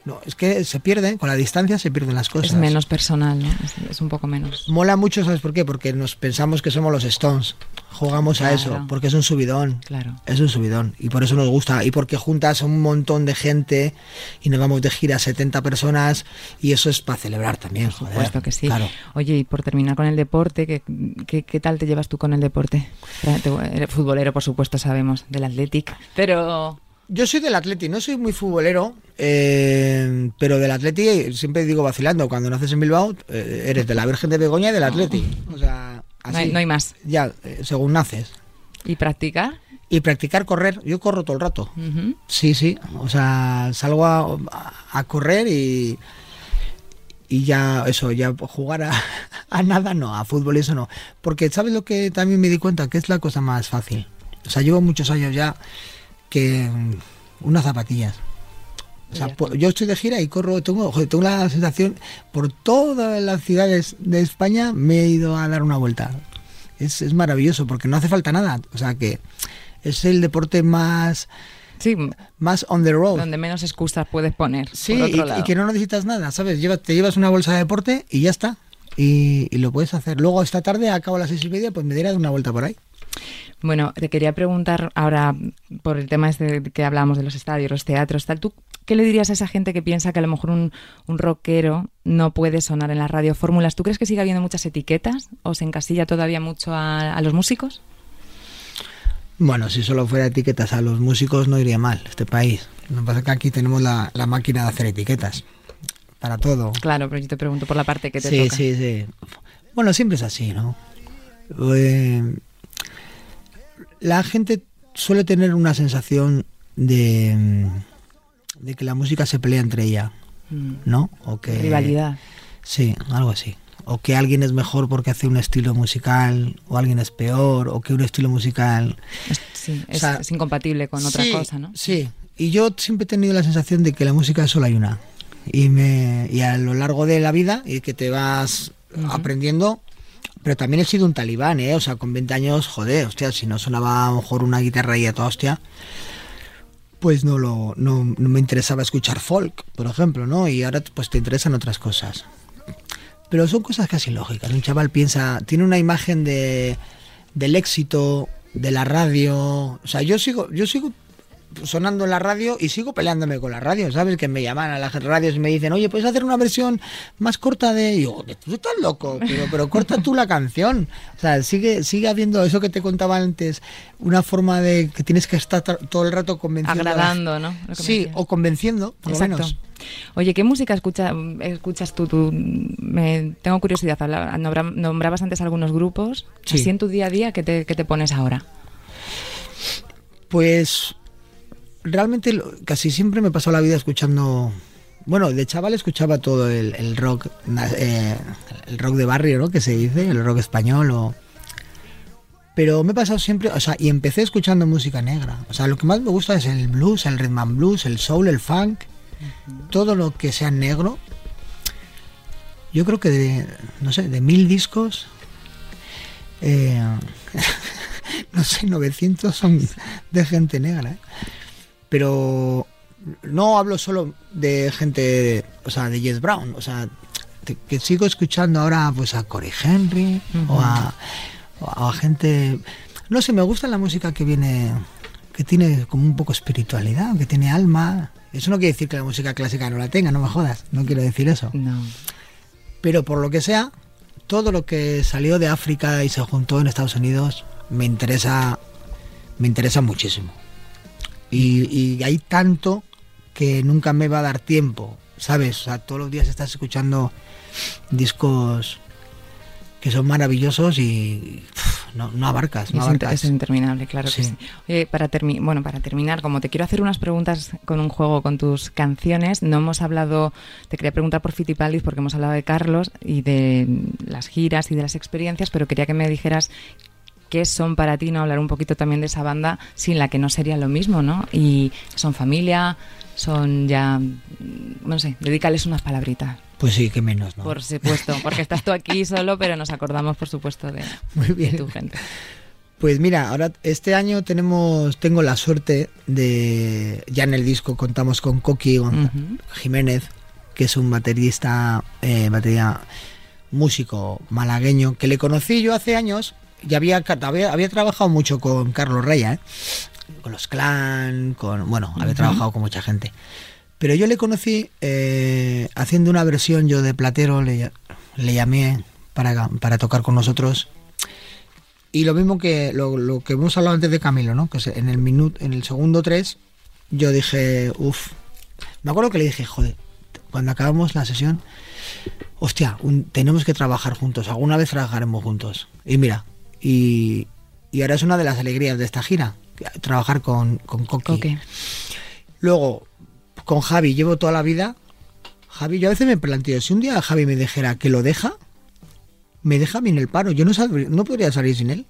no, es que se pierden, con la distancia se pierden las cosas. Es menos personal, ¿no? Es, es un poco menos. Mola mucho, ¿sabes por qué? Porque nos pensamos que somos los Stones. Jugamos a eso, porque es un subidón. Claro. Es un subidón y por eso nos gusta y porque juntas a un montón de gente y nos vamos de gira 70 personas y eso es para celebrar también, Por joder. supuesto que sí. Claro. Oye, y por terminar con el deporte, ¿qué, qué, qué tal te llevas tú con el deporte? Te- eres futbolero, por supuesto, sabemos, del Athletic. Pero Yo soy del Atleti, no soy muy futbolero, eh, pero del Atleti siempre digo vacilando, cuando naces en Bilbao eh, eres de la Virgen de Begoña y del Atleti. O sea, así. no hay, no hay más. Ya, eh, según naces. ¿Y practicar? Y practicar correr, yo corro todo el rato. Sí, sí. O sea, salgo a, a correr y, y ya, eso, ya jugar a, a nada no, a fútbol eso no. Porque, ¿sabes lo que también me di cuenta? Que es la cosa más fácil. O sea, llevo muchos años ya que unas zapatillas. O sea, por- yo estoy de gira y corro, tengo, joder, tengo la sensación, por todas las ciudades de España me he ido a dar una vuelta. Es, es maravilloso porque no hace falta nada. O sea que es el deporte más, Sí, más on the road. donde menos excusas puedes poner. Sí, y, que no necesitas nada, ¿sabes? Lleva- te llevas una bolsa de deporte y ya está. Y, y lo puedes hacer. Luego esta tarde, a cabo a las seis y media, pues me diré una vuelta por ahí. Bueno, te quería preguntar ahora por el tema este que hablábamos de los estadios, los teatros, tal. ¿Tú qué le dirías a esa gente que piensa que a lo mejor un, un rockero no puede sonar en las radiofórmulas? ¿Tú crees que sigue habiendo muchas etiquetas o se encasilla todavía mucho a, a los músicos? Bueno, si solo fuera etiquetas a los músicos no iría mal este país. Lo que pasa es que aquí tenemos la, la máquina de hacer etiquetas. Para todo. Claro, pero yo te pregunto por la parte que te sí, toca. sí, sí. Bueno, siempre es así, ¿no? Eh, la gente suele tener una sensación de, de que la música se pelea entre ella, Mm, ¿no? O que Rivalidad. Sí, algo así. O que alguien es mejor porque hace un estilo musical, o alguien es peor, o que un estilo musical sí, es, sea, es incompatible con otra Sí, cosa, ¿no? Sí, y yo siempre he tenido la sensación de que la música solo hay una. Y, me, y a lo largo de la vida, y que te vas aprendiendo, pero también he sido un talibán, ¿eh? O sea, con 20 años, joder, hostia, si no sonaba a lo mejor una guitarra y a toda hostia, pues no, lo, no, no me interesaba escuchar folk, por ejemplo, ¿no? Y ahora pues te interesan otras cosas. Pero son cosas casi lógicas. Un chaval piensa, tiene una imagen de, del éxito, de la radio. O sea, yo sigo, yo sigo sonando en la radio y sigo peleándome con la radio, ¿sabes? Que me llaman a las radios y me dicen, oye, ¿puedes hacer una versión más corta de...? Y yo, tú estás loco, pero, pero corta tú la canción. O sea, sigue, sigue habiendo eso que te contaba antes, una forma de que tienes que estar todo el rato convenciendo. Agradando, ¿no? Sí, o convenciendo, por lo menos. Oye, ¿qué música escucha, escuchas tú? tú me, tengo curiosidad. Nombrabas antes algunos grupos. Sí. Así en tu día a día, ¿qué te, qué te pones ahora? Pues realmente casi siempre me pasó la vida escuchando. Bueno, de chaval escuchaba todo el, el rock, eh, el rock de barrio, ¿no? Que se dice, el rock español o. Pero me he pasado siempre, o sea, y empecé escuchando música negra. O sea, lo que más me gusta es el blues, el rhythm and blues, el soul, el funk, todo lo que sea negro. Yo creo que de, no sé, de mil discos, eh, (laughs) no sé, 900 son de gente negra. ¿eh? Pero no hablo solo de gente, o sea, de Jess Brown, o sea, que sigo escuchando ahora pues a Corey Henry o, a, o a gente, no sé, me gusta la música que viene, que tiene como un poco espiritualidad, que tiene alma. Eso no quiere decir que la música clásica no la tenga, no me jodas, no quiero decir eso. No. Pero por lo que sea, todo lo que salió de África y se juntó en Estados Unidos me interesa, me interesa muchísimo. Y, y hay tanto que nunca me va a dar tiempo, ¿sabes? O sea, todos los días estás escuchando discos que son maravillosos y pff, no, no abarcas, no es, abarcas. es interminable, claro que Sí. sí. Oye, para, bueno, para terminar, como te quiero hacer unas preguntas con un juego con tus canciones, no hemos hablado, te quería preguntar por Fitipaldis porque hemos hablado de Carlos y de las giras y de las experiencias, pero quería que me dijeras qué son para ti, ¿no? Hablar un poquito también de esa banda sin la que no sería lo mismo, ¿no? Y son familia, son ya, mm, no sé, dedícales unas palabritas. Pues sí, que menos, ¿no? Por supuesto, porque estás tú aquí (laughs) solo, pero nos acordamos, por supuesto, de, Muy de bien. tu gente. Pues mira, ahora este año tenemos, tengo la suerte de, ya en el disco contamos con Coqui. Jiménez, que es un baterista, eh, batería, músico malagueño, que le conocí yo hace años, y había, había, había trabajado mucho con Carlos Reya, ¿eh? con los Clan, con, bueno, había trabajado con mucha gente. Pero yo le conocí eh, haciendo una versión yo de Platero, le, le llamé para, para tocar con nosotros. Y lo mismo que lo, lo que hemos hablado antes de Camilo, ¿no? Que en el minuto, en el segundo 3, yo dije, uff. Me acuerdo que le dije, joder, cuando acabamos la sesión, hostia, un- tenemos que trabajar juntos, alguna vez trabajaremos juntos. Y mira, y, y ahora es una de las alegrías de esta gira, trabajar con, con Coqui. Luego, con Javi llevo toda la vida. Javi, yo a veces me planteo, si un día Javi me dijera que lo deja, me deja a mí en el paro. Yo no, saldría- no podría salir sin él.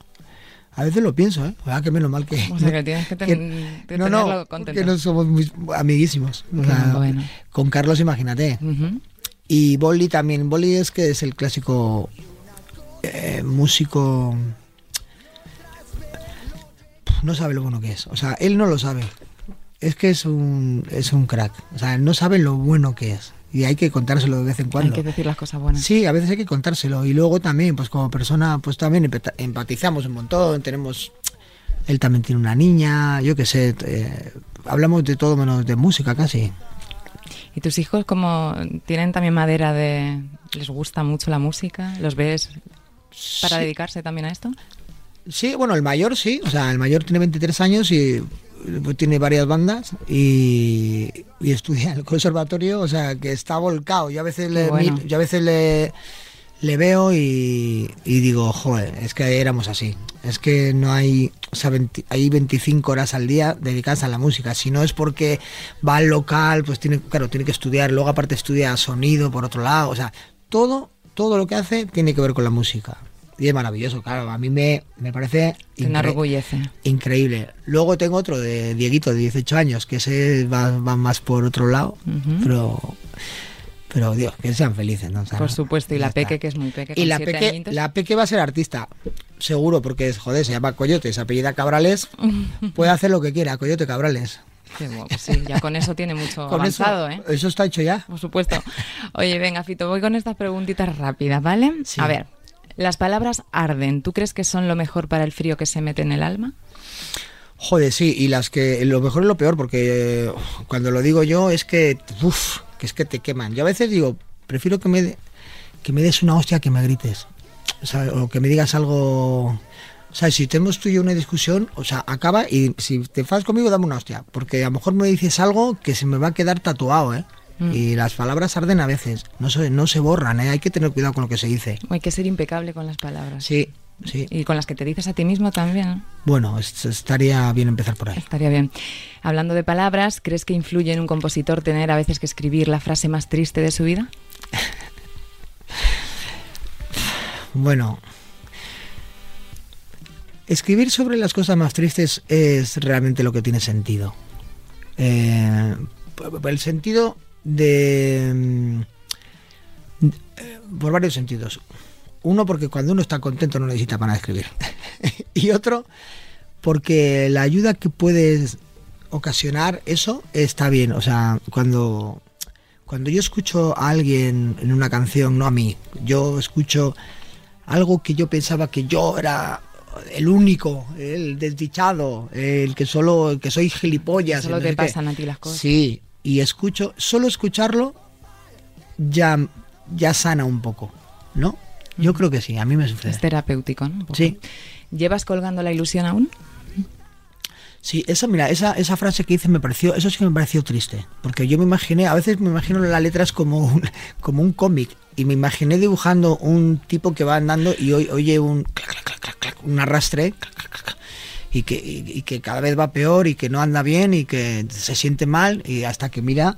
A veces lo pienso, ¿eh? Ah, que menos mal que... O sea, que (laughs) tienes que, ten- que no, no, porque no somos muy amiguísimos. O sea, Bueno. Con Carlos, imagínate. Y Bolly también. Bolly es que es el clásico eh, músico no sabe lo bueno que es. O sea, él no lo sabe. Es que es un, es un crack. O sea, no sabe lo bueno que es. Y hay que contárselo de vez en cuando. Hay que decir las cosas buenas. Sí, a veces hay que contárselo. Y luego también, pues como persona, pues también empatizamos un montón. Tenemos. Él también tiene una niña, yo qué sé. eh, hablamos de todo menos de música casi. ¿Y tus hijos como tienen también madera de... ¿Les gusta mucho la música? ¿Los ves para Sí. dedicarse también a esto? Sí, bueno, el mayor sí. O sea, el mayor tiene 23 años y pues, tiene varias bandas y, y estudia en el conservatorio. O sea, que está volcado. Yo a veces le, bueno. mi- yo a veces le, le veo y, y digo, joder, es que éramos así. Es que no hay, o sea, 20 hay 25 horas al día dedicadas a la música. Si no es porque va al local, pues tiene, claro, tiene que estudiar. Luego aparte estudia sonido por otro lado. O sea, todo, todo lo que hace tiene que ver con la música. Y es maravilloso, claro. A mí me, me parece incre- increíble. Luego tengo otro de Dieguito, de 18 años, que ese va, va más por otro lado. Pero, pero Dios, que sean felices, ¿no? O sea, Por supuesto, y la está. Peque, que es muy peque, Y la peque, añitos. la peque va a ser artista, seguro, porque es, joder, se llama Coyote, se apellida Cabrales, (laughs) puede hacer lo que quiera, Coyote Cabrales. Qué guapo, sí, ya con eso tiene mucho Con eso, avanzado, ¿eh? eso está hecho ya. Por supuesto. Oye, venga, Fito, voy con estas preguntitas rápidas, ¿vale? Sí. A ver, las palabras arden. ¿Tú crees que son lo mejor para el frío que se mete en el alma? Joder, sí, y las que lo mejor es lo peor, porque cuando lo digo yo es que, uf, que es que te queman. Yo a veces digo, prefiero que me, que me des una hostia que me grites, o, que me digas algo. O sea, si tenemos tú y yo una discusión, o sea, acaba y si te enfadas conmigo, dame una hostia, porque a lo mejor me dices algo que se me va a quedar tatuado, ¿eh? Mm. Y las palabras arden a veces, no se, no se borran, ¿eh? Hay que tener cuidado con lo que se dice. Hay que ser impecable con las palabras. Sí, sí. Y con las que te dices a ti mismo también. ¿no? Bueno, es- estaría bien empezar por ahí. Estaría bien. Hablando de palabras, ¿crees que influye en un compositor tener a veces que escribir la frase más triste de su vida? (laughs) Bueno, escribir sobre las cosas más tristes es realmente lo que tiene sentido. Eh, el sentido de... mm, eh, Por varios sentidos. Uno, porque cuando uno está contento no necesita para escribir. (laughs) y otro, porque la ayuda que puedes ocasionar eso está bien. O sea, cuando, cuando yo escucho a alguien en una canción, no a mí, yo escucho algo que yo pensaba que yo era el único, el desdichado, el que solo, el que soy gilipollas. Solo te pasan a ti las cosas. Sí, y escucho, solo escucharlo ya, ya sana un poco, ¿no? Yo creo que sí, a mí me sucede. Es terapéutico, ¿no? Sí. ¿Llevas colgando la ilusión aún? Sí, esa, mira, esa, esa frase que hice me pareció, eso sí que me pareció triste, porque yo me imaginé, a veces me imagino las letras como un, (laughs) como un cómic, y me imaginé dibujando un tipo que va andando y oy- oye un, clac, clac, clac, clac, clac, un arrastre, y que, y, y que cada vez va peor y que no anda bien y que se siente mal y hasta que mira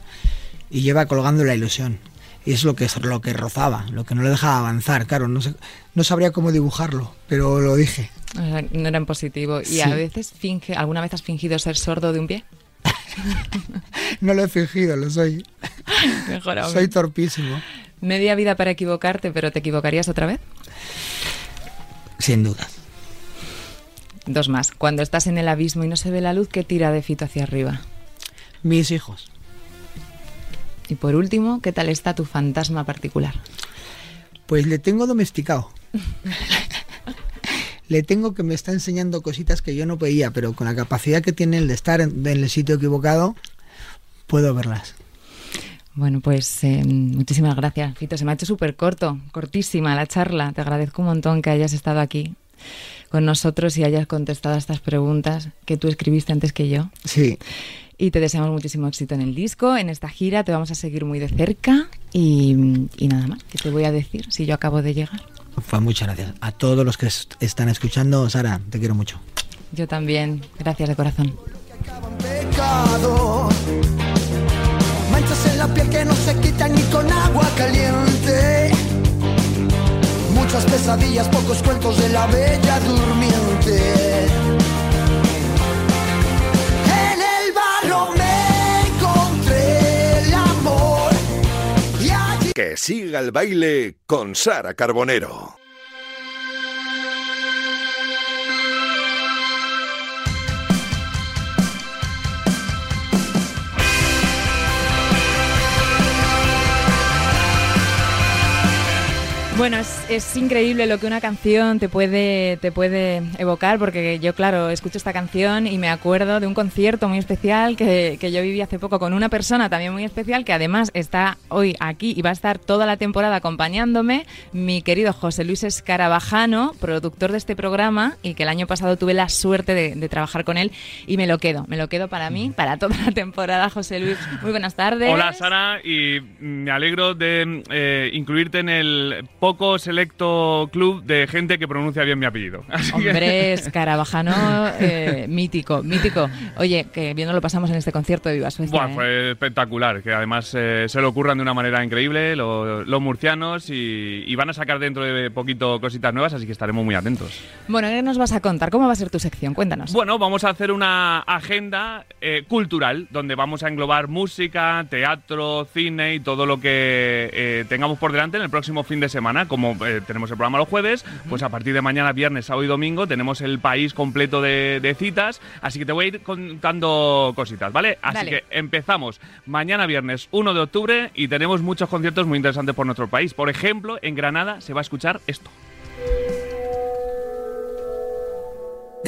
y lleva colgando la ilusión. Y es lo que, lo que rozaba, lo que no le dejaba avanzar. Claro, no, sé, no sabría cómo dibujarlo, pero lo dije. O sea, No era en positivo. ¿Y Sí. a veces finge, alguna vez has fingido ser sordo de un pie? (laughs) No lo he fingido, lo soy. (laughs) Mejor aún. Soy torpísimo. Media vida para equivocarte, pero ¿te equivocarías otra vez? Sin duda. Dos más. Cuando estás en el abismo y no se ve la luz, ¿qué tira de Fito hacia arriba? Mis hijos. Y por último, ¿qué tal está tu fantasma particular? Pues le tengo domesticado. (laughs) le tengo que me está enseñando cositas que yo no veía, pero con la capacidad que tiene el de estar en, en el sitio equivocado, puedo verlas. Bueno, pues eh, muchísimas gracias, Fito. Se me ha hecho súper corto, cortísima la charla. Te agradezco un montón que hayas estado aquí con nosotros y hayas contestado a estas preguntas que tú escribiste antes que yo. Sí. Y te deseamos muchísimo éxito en el disco, en esta gira. Te vamos a seguir muy de cerca. Y, y nada más, ¿qué te voy a decir si yo acabo de llegar? Pues muchas gracias. A todos los que est- están escuchando, Sara, te quiero mucho. Yo también. Gracias de corazón. pecado. Manchas en la piel que no se quitan ni con agua caliente. Muchas pesadillas, pocos cuentos de la bella durmiente. En el barro me encontré el amor. Y allí Que siga el baile con Sara Carbonero. Bueno, es, es increíble lo que una canción te puede, te puede evocar, porque yo, claro, escucho esta canción y me acuerdo de un concierto muy especial que, que yo viví hace poco con una persona también muy especial, que además está hoy aquí y va a estar toda la temporada acompañándome, mi querido José Luis Escarabajano, productor de este programa, y que el año pasado tuve la suerte de, de trabajar con él, y me lo quedo, me lo quedo para mí, para toda la temporada, José Luis. Muy buenas tardes. Hola Sara y me alegro de eh, incluirte en el poco selecto club de gente que pronuncia bien mi apellido. (laughs) Así Hombre, Escarabajano, (laughs) eh, mítico, mítico. Oye, que bien nos lo pasamos en este concierto de Viva Suecia. Buah, ¿eh? fue espectacular, que además eh, se lo ocurran de una manera increíble lo- los murcianos y, y van a sacar dentro de poquito cositas nuevas, así que estaremos muy atentos. Bueno, ¿qué nos vas a contar? ¿Cómo va a ser tu sección? Cuéntanos. Bueno, vamos a hacer una agenda eh, cultural donde vamos a englobar música, teatro, cine y todo lo que tengamos por delante en el próximo fin de semana. Como eh, tenemos el programa los jueves, pues a partir de mañana, viernes, sábado y domingo tenemos el país completo de, de citas. Así que te voy a ir contando cositas, ¿vale? Así Dale. que empezamos mañana viernes 1 de octubre y tenemos muchos conciertos muy interesantes por nuestro país. Por ejemplo, en Granada se va a escuchar esto.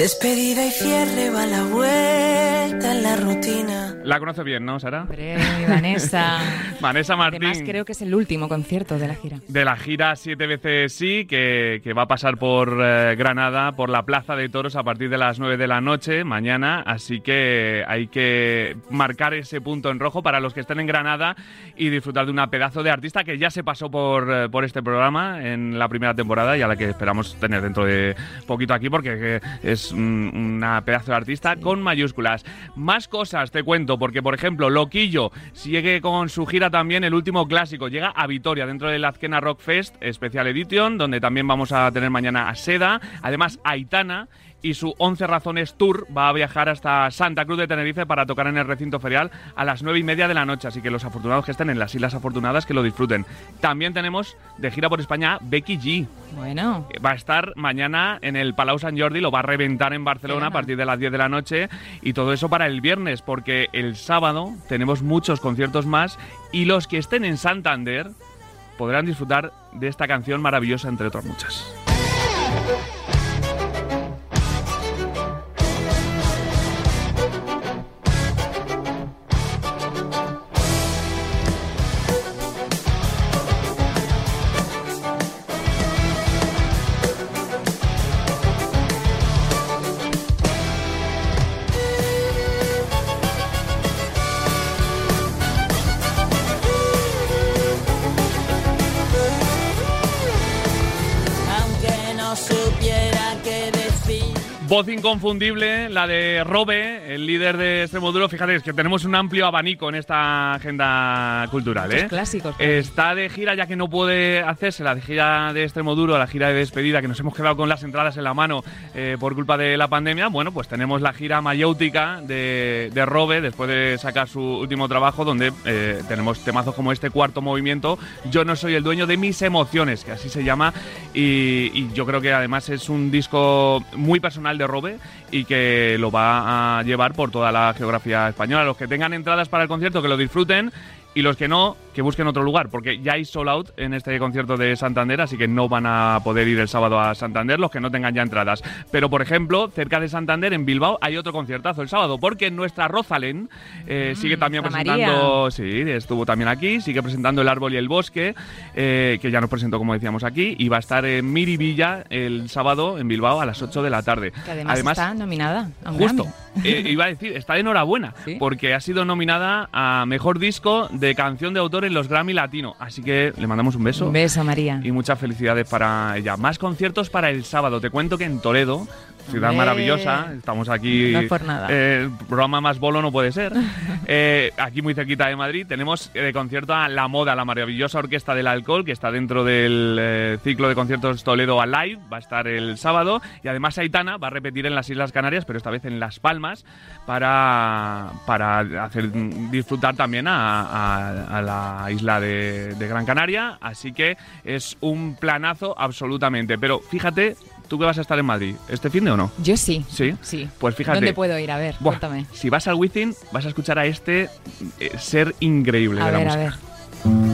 Despedida y cierre va la vuelta en la rutina. La conoce bien, ¿no, Sara? Hombre, Vanessa. (laughs) Vanessa Martín. Además, creo que es el último concierto de la gira. de la gira Siete veces sí, que, que va a pasar por eh, Granada, por la Plaza de Toros a partir de las 9 de la noche mañana, así que hay que marcar ese punto en rojo para los que estén en Granada y disfrutar de una pedazo de artista que ya se pasó por, eh, por este programa en la primera temporada y a la que esperamos tener dentro de poquito aquí porque eh, es una pedazo de artista con mayúsculas. Más cosas te cuento, porque por ejemplo, Loquillo sigue con su gira también, el último clásico, llega a Vitoria dentro del Azkena Rock Fest Special Edition, donde también vamos a tener mañana a Seda, además Aitana y su 11 Razones Tour va a viajar hasta Santa Cruz de Tenerife para tocar en el recinto ferial a las 9 y media de la noche, así que los afortunados que estén en las Islas Afortunadas que lo disfruten. También tenemos de gira por España Becky G. Bueno, Va a estar mañana en el Palau Sant Jordi, lo va a reventar en Barcelona a partir de las 10 de la noche y todo eso para el viernes, porque el sábado tenemos muchos conciertos más y los que estén en Santander podrán disfrutar de esta canción maravillosa, entre otras muchas. Voz inconfundible, la de Robe, el líder de Extremoduro. Fíjate, es que tenemos un amplio abanico en esta agenda cultural. ¿eh? clásicos. Está de gira ya que no puede hacerse la de gira de Extremoduro, la gira de despedida, que nos hemos quedado con las entradas en la mano eh, por culpa de la pandemia. Bueno, pues tenemos la gira mayéutica de, de Robe después de sacar su último trabajo, donde eh, tenemos temazos como este cuarto movimiento, Yo no soy el dueño de mis emociones, que así se llama. Y, y yo creo que además es un disco muy personal de Robe y que lo va a llevar por toda la geografía española. Los que tengan entradas para el concierto, que lo disfruten. Y los que no, que busquen otro lugar, porque ya hay sold out en este concierto de Santander, así que no van a poder ir el sábado a Santander los que no tengan ya entradas. Pero, por ejemplo, cerca de Santander, en Bilbao, hay otro conciertazo el sábado, porque nuestra Rosalén eh, sigue también presentando. Sí, estuvo también aquí, sigue presentando El Árbol y el Bosque, eh, que ya nos presentó, como decíamos aquí, y va a estar en Miribilla el sábado en Bilbao a las 8 de la tarde. Que además, está nominada a un Justo. Eh, iba a decir, está de enhorabuena, (laughs) ¿Sí? porque ha sido nominada a Mejor Disco de Canción de Autor en los Grammy Latino. Así que le mandamos un beso. Un beso, María. Y muchas felicidades para ella. Más conciertos para el sábado. Te cuento que en Toledo, ciudad maravillosa, estamos aquí. No es por nada. eh, el programa más bolo no puede ser. (laughs) Eh, aquí muy cerquita de Madrid tenemos eh, de concierto a La Moda, la maravillosa orquesta del alcohol, que está dentro del eh, ciclo de conciertos Toledo Alive. Va a estar el sábado. Y además Aitana va a repetir en las Islas Canarias, pero esta vez en Las Palmas, para, para hacer disfrutar también a, a- a la isla de, de Gran Canaria. Así que es un planazo absolutamente. Pero fíjate, ¿Tú que vas a estar en Madrid? ¿Este fin de o no? Yo sí. ¿Sí? Sí. Pues fíjate. ¿Dónde puedo ir? A ver, buah, cuéntame. Si vas al Within, vas a escuchar a este eh, ser increíble a de ver, la música. A ver.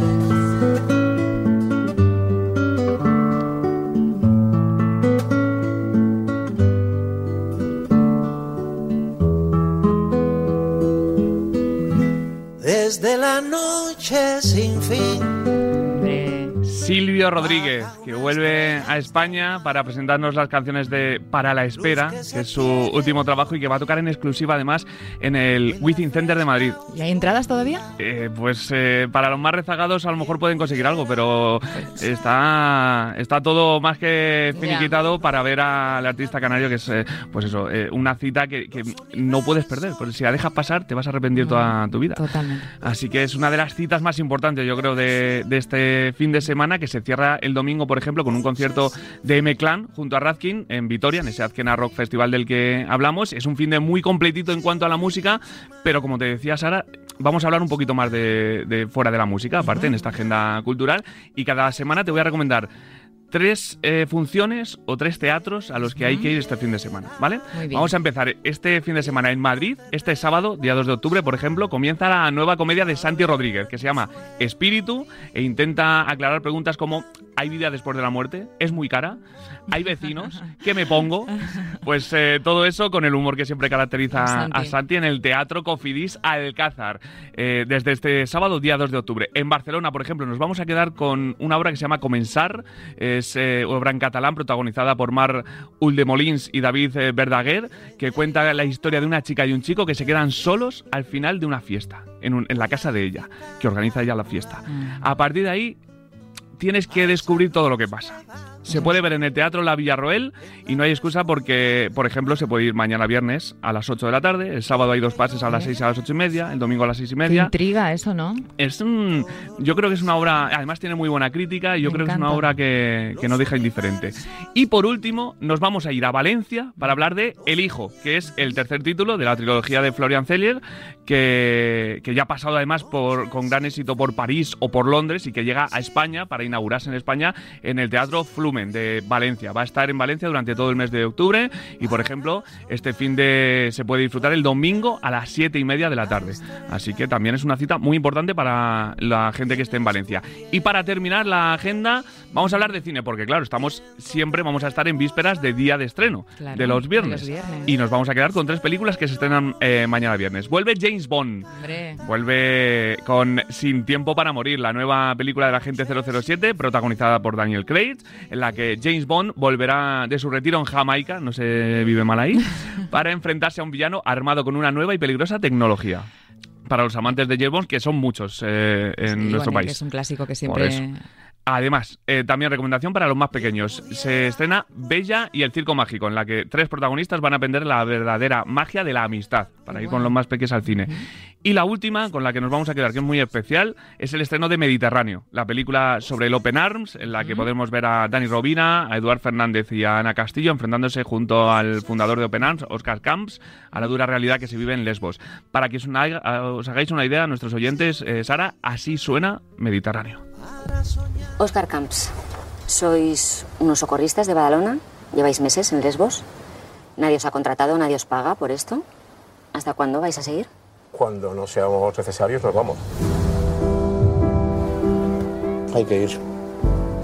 Desde la noche sin fin Silvio Rodríguez, que vuelve a España para presentarnos las canciones de Para la Espera, que es su último trabajo y que va a tocar en exclusiva además en el Within Center de Madrid. ¿Y hay entradas todavía? Eh, pues eh, para los más rezagados a lo mejor pueden conseguir algo, pero está, está todo más que finiquitado para ver al artista canario, que es eh, pues eso, una cita que, que no puedes perder, porque si la dejas pasar te vas a arrepentir toda tu vida. Totalmente. Así que es una de las citas más importantes, yo creo, de, de este fin de semana, que se cierra el domingo, por ejemplo, con un concierto de M-Clan junto a Radkin en Vitoria, en ese Azkena Rock Festival del que hablamos. Es un fin de muy completito en cuanto a la música, pero como te decía Sara, vamos a hablar un poquito más de, de fuera de la música, aparte, en esta agenda cultural. Y cada semana te voy a recomendar tres eh, funciones o tres teatros a los que hay que ir este fin de semana, ¿vale? Muy bien. Vamos a empezar este fin de semana en Madrid. Este sábado, día 2 de octubre, por ejemplo, comienza la nueva comedia de Santi Rodríguez, que se llama Espíritu, e intenta aclarar preguntas como ¿hay vida después de la muerte? ¿Es muy cara? ¿Hay vecinos? ¿Qué me pongo? Pues eh, todo eso con el humor que siempre caracteriza A Santi. a Santi en el Teatro Cofidis Alcázar, eh, desde este sábado, día 2 de octubre. En Barcelona, por ejemplo, nos vamos a quedar con una obra que se llama Comenzar, es eh, obra en catalán protagonizada por Mar Uldemolins y David eh, Verdaguer, que cuenta la historia de una chica y un chico que se quedan solos al final de una fiesta, en, un- en la casa de ella, que organiza ella la fiesta. A partir de ahí, tienes que descubrir todo lo que pasa. Se puede ver en el Teatro La Villarroel y no hay excusa porque, por ejemplo, se puede ir mañana viernes a las 8 de la tarde, el sábado hay dos pases a las 6 y a las 8 y media, el domingo a las 6 y Qué media. intriga eso, ¿no? Es un, yo creo que es una obra, además tiene muy buena crítica y yo Me creo que es una obra que, que no deja indiferente. Y por último, nos vamos a ir a Valencia para hablar de El Hijo, que es el tercer título de la trilogía de Florian Zeller, que, que ya ha pasado además por, con gran éxito por París o por Londres y que llega a España para inaugurarse en España en el Teatro De Valencia. Va a estar en Valencia durante todo el mes de octubre y, por ejemplo, este fin de se puede disfrutar el domingo a las siete y media de la tarde. Así que también es una cita muy importante para la gente que esté en Valencia. Y para terminar la agenda, vamos a hablar de cine, porque claro, estamos siempre vamos a estar en vísperas de día de estreno, Claro, de los viernes. los viernes. Y nos vamos a quedar con tres películas que se estrenan eh, mañana viernes. Vuelve James Bond. Hombre. Vuelve con Sin tiempo para morir, la nueva película de la gente 007, protagonizada por Daniel Craig, en la que James Bond volverá de su retiro en Jamaica, no se vive mal ahí, (laughs) para enfrentarse a un villano armado con una nueva y peligrosa tecnología. Para los amantes de James Bond, que son muchos eh, en Sí, nuestro bueno, que país. es un clásico que siempre... Además, eh, también recomendación para los más pequeños. Se estrena Bella y el Circo Mágico, en la que tres protagonistas van a aprender la verdadera magia de la amistad, para ir con los más pequeños al cine. Y la última, con la que nos vamos a quedar, que es muy especial, es el estreno de Mediterráneo, la película sobre el Open Arms, en la que podemos ver a Dani Robina, a Eduard Fernández y a Ana Castillo enfrentándose junto al fundador de Open Arms, Oscar Camps, a la dura realidad que se vive en Lesbos. Para que os hagáis una idea, nuestros oyentes, eh, Sara, así suena Mediterráneo. Oscar Camps, sois unos socorristas de Badalona, lleváis meses en Lesbos, nadie os ha contratado, nadie os paga por esto. ¿Hasta cuándo vais a seguir? Cuando no seamos necesarios, nos vamos. Hay que ir.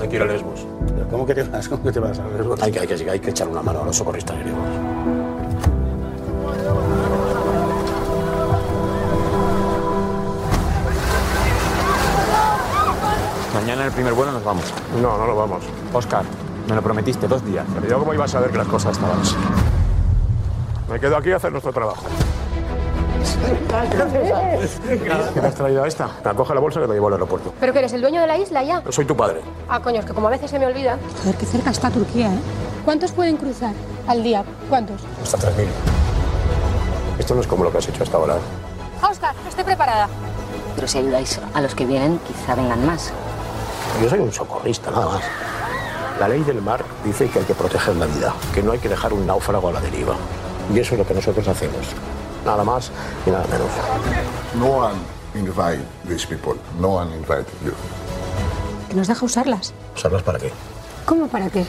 Hay que ir a Lesbos. ¿Cómo que te vas? ¿Cómo que te vas a Lesbos? Hay que, hay que, hay que echar una mano a los socorristas griegos. Mañana en el primer vuelo nos vamos. No, no lo vamos. Oscar, me lo prometiste dos días. Pero yo cómo iba a saber que las cosas estaban así. Me quedo aquí a hacer nuestro trabajo. ¿Qué me has traído a esta? Me coge la bolsa que te llevo al aeropuerto. ¿Pero que eres el dueño de la isla ya? Soy tu padre. Ah, coño, es que como a veces se me olvida. Joder, qué cerca está Turquía, ¿eh? ¿Cuántos pueden cruzar al día? ¿Cuántos? Hasta 3.000. Esto no es como lo que has hecho hasta ahora. ¿eh? Oscar, estoy preparada. Pero si ayudáis a los que vienen, quizá vengan más. Yo soy un socorrista, nada más. La ley del mar dice que hay que proteger la vida, que no hay que dejar un náufrago a la deriva. Y eso es lo que nosotros hacemos. Nada más y nada menos. No one invite these people. No one invited you. ¿Que nos deja usarlas? ¿Usarlas para qué? ¿Cómo para qué?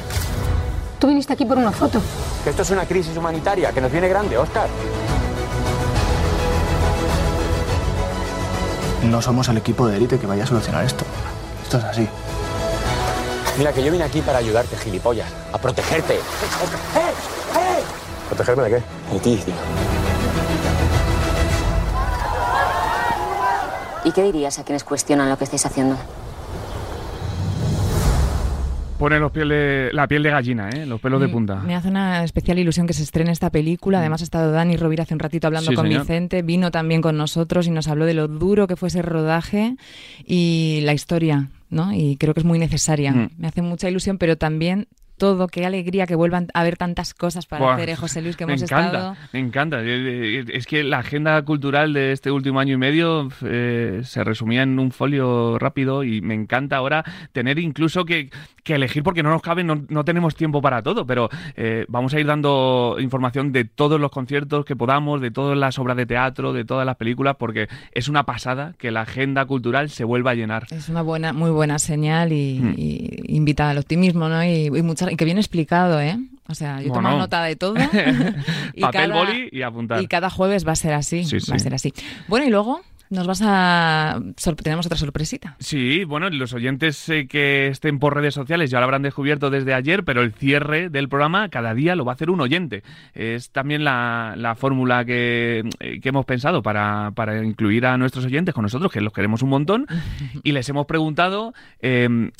Tú viniste aquí por una foto. Que esto es una crisis humanitaria, que nos viene grande, Oscar. No somos el equipo de élite que vaya a solucionar esto. Esto es así. Mira, que yo vine aquí para ayudarte, gilipollas. A protegerte. ¿Protegerme de qué? De ti, tío. ¿Y qué dirías a quienes cuestionan lo que estáis haciendo? Pone los piel de- la piel de gallina, ¿eh? los pelos de punta. Me hace una especial ilusión que se estrene esta película. Además ha estado Dani Rovira hace un ratito hablando Sí, con señor. Vicente, vino también con nosotros y nos habló de lo duro que fue ese rodaje y la historia, ¿no? Y creo que es muy necesaria. Mm. Me hace mucha ilusión, pero también todo, qué alegría que vuelvan a haber tantas cosas para Buah, hacer, ¿eh, José Luis, que me hemos encanta, estado... Me encanta. Eh, eh, Es que la agenda cultural de este último año y medio eh, se resumía en un folio rápido y me encanta ahora tener incluso que, que elegir porque no nos cabe, no, no tenemos tiempo para todo, pero eh, vamos a ir dando información de todos los conciertos que podamos, de todas las obras de teatro, de todas las películas, porque es una pasada que la agenda cultural se vuelva a llenar. Es una buena, muy buena señal y, Mm. y invita al optimismo, ¿no? Y, y mucha- y que bien explicado, ¿eh? O sea, yo Bueno. tomado nota de todo. (laughs) y Papel, cada- boli y apuntar. Y cada jueves va a ser así. Sí, Va a ser así. Bueno, y luego nos vas a. Tenemos otra sorpresita. Sí, bueno, los oyentes eh, que estén por redes sociales ya lo habrán descubierto desde ayer, pero el cierre del programa cada día lo va a hacer un oyente. Es también la, la fórmula que, eh, que hemos pensado para, para incluir a nuestros oyentes con nosotros, que los queremos un montón, (laughs) y les hemos preguntado... eh,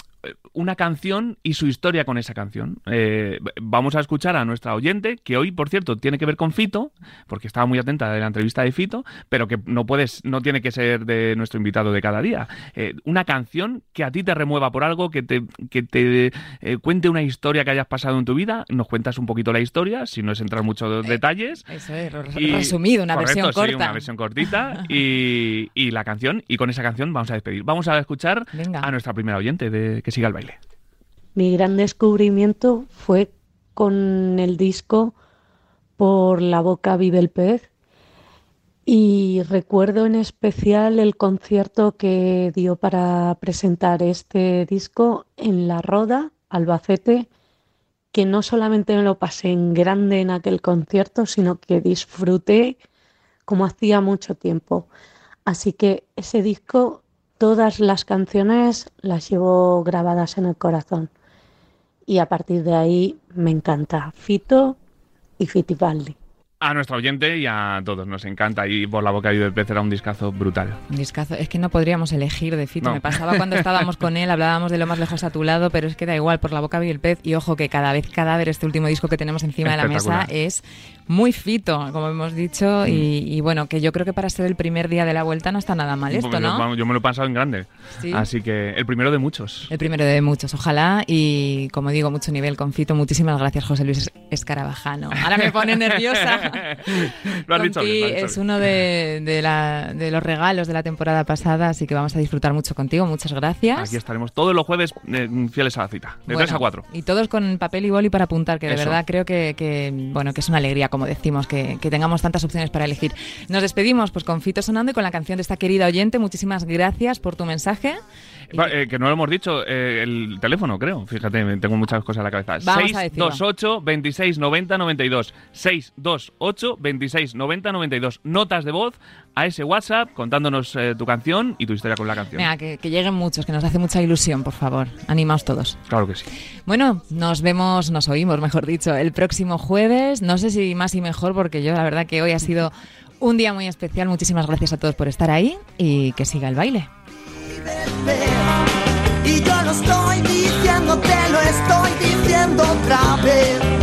una canción y su historia con esa canción. Eh, vamos a escuchar a nuestra oyente, que hoy, por cierto, tiene que ver con Fito, porque estaba muy atenta de la entrevista de Fito, pero que no puedes, no tiene que ser de nuestro invitado de cada día. Eh, una canción que a ti te remueva por algo, que te, que te eh, cuente una historia que hayas pasado en tu vida, nos cuentas un poquito la historia, si no es entrar en muchos detalles. Eso es, Y- resumido, una correcto, versión sí, corta. una versión cortita (laughs) y, y la canción, y con esa canción vamos a despedir. Vamos a escuchar a nuestra primera oyente de Que siga el baile. Mi gran descubrimiento fue con el disco Por la boca vive el pez y recuerdo en especial el concierto que dio para presentar este disco en La Roda, Albacete, que no solamente me lo pasé en grande en aquel concierto, sino que disfruté como hacía mucho tiempo. Así que ese disco, todas las canciones las llevo grabadas en el corazón. Y a partir de ahí me encanta Fito y Fitipaldi. A nuestra oyente y a todos nos encanta. Y por la boca el pez era un discazo brutal. Un discazo. Es que no podríamos elegir de Fito. No. Me pasaba cuando estábamos con él, hablábamos de lo más lejos a tu lado, pero es que da igual, por la boca vi el pez. Y ojo que cada vez cadáver, este último disco que tenemos encima de la mesa, es muy Fito, como hemos dicho. Y, y bueno, que yo creo que para ser el primer día de la vuelta no está nada mal esto, Pues, ¿no? vamos, Yo me lo he pasado en grande. Sí. Así que el primero de muchos. El primero de muchos, ojalá. Y como digo, mucho nivel con Fito. Muchísimas gracias, José Luis Escarabajano. Ahora me pone nerviosa. (laughs) (laughs) lo has dicho bien, lo has dicho es bien. uno de, de la- de los regalos de la temporada pasada, así que vamos a disfrutar mucho contigo. Muchas gracias. Aquí estaremos todos los jueves eh, fieles a la cita. De Bueno, 3 a 4. Y todos con papel y boli para apuntar, que de Eso. verdad creo que, que, bueno, que es una alegría, como decimos, que, que tengamos tantas opciones para elegir. Nos despedimos pues con Fito sonando y con la canción de esta querida oyente. Muchísimas gracias por tu mensaje. Eh, que no lo hemos dicho, eh, el teléfono, creo. Fíjate, tengo muchas cosas en la cabeza. Vamos a decirlo. 628 26 90 92. 628 26 90 92. Notas de voz a ese WhatsApp contándonos eh, tu canción y tu historia con la canción. Venga, que, que lleguen muchos, que nos hace mucha ilusión, por favor. Animaos todos. Claro que sí. Bueno, nos vemos, nos oímos, mejor dicho, el próximo jueves. No sé si más y mejor, porque yo la verdad que hoy ha sido un día muy especial. Muchísimas gracias a todos por estar ahí y que siga el baile. Y yo lo estoy diciendo, te lo estoy diciendo otra vez.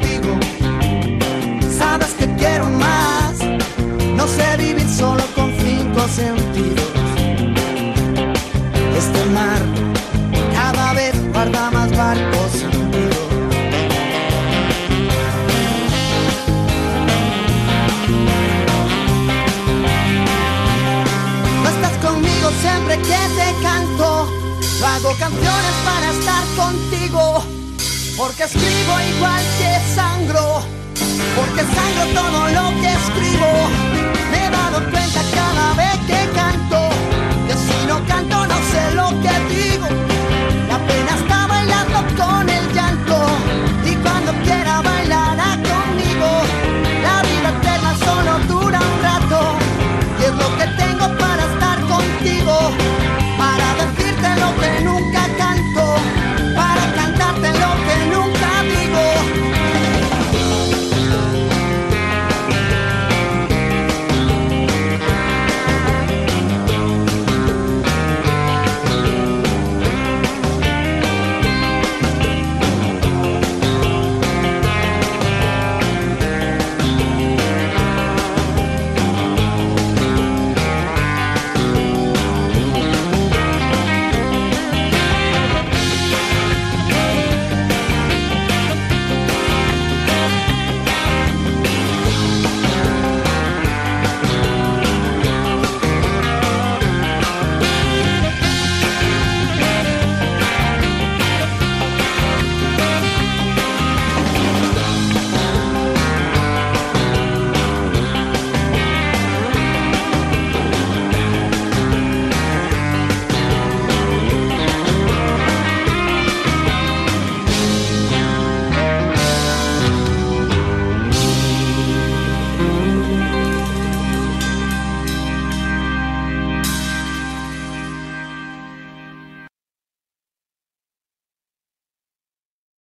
No sé vivir solo con cinco sentidos. Este mar cada vez guarda más barcos hundidos. No estás conmigo Escribo canciones para estar contigo, porque escribo igual que sangro, porque sangro todo lo que escribo. Me he dado cuenta cada vez que canto, que si no canto no sé lo que digo. La pena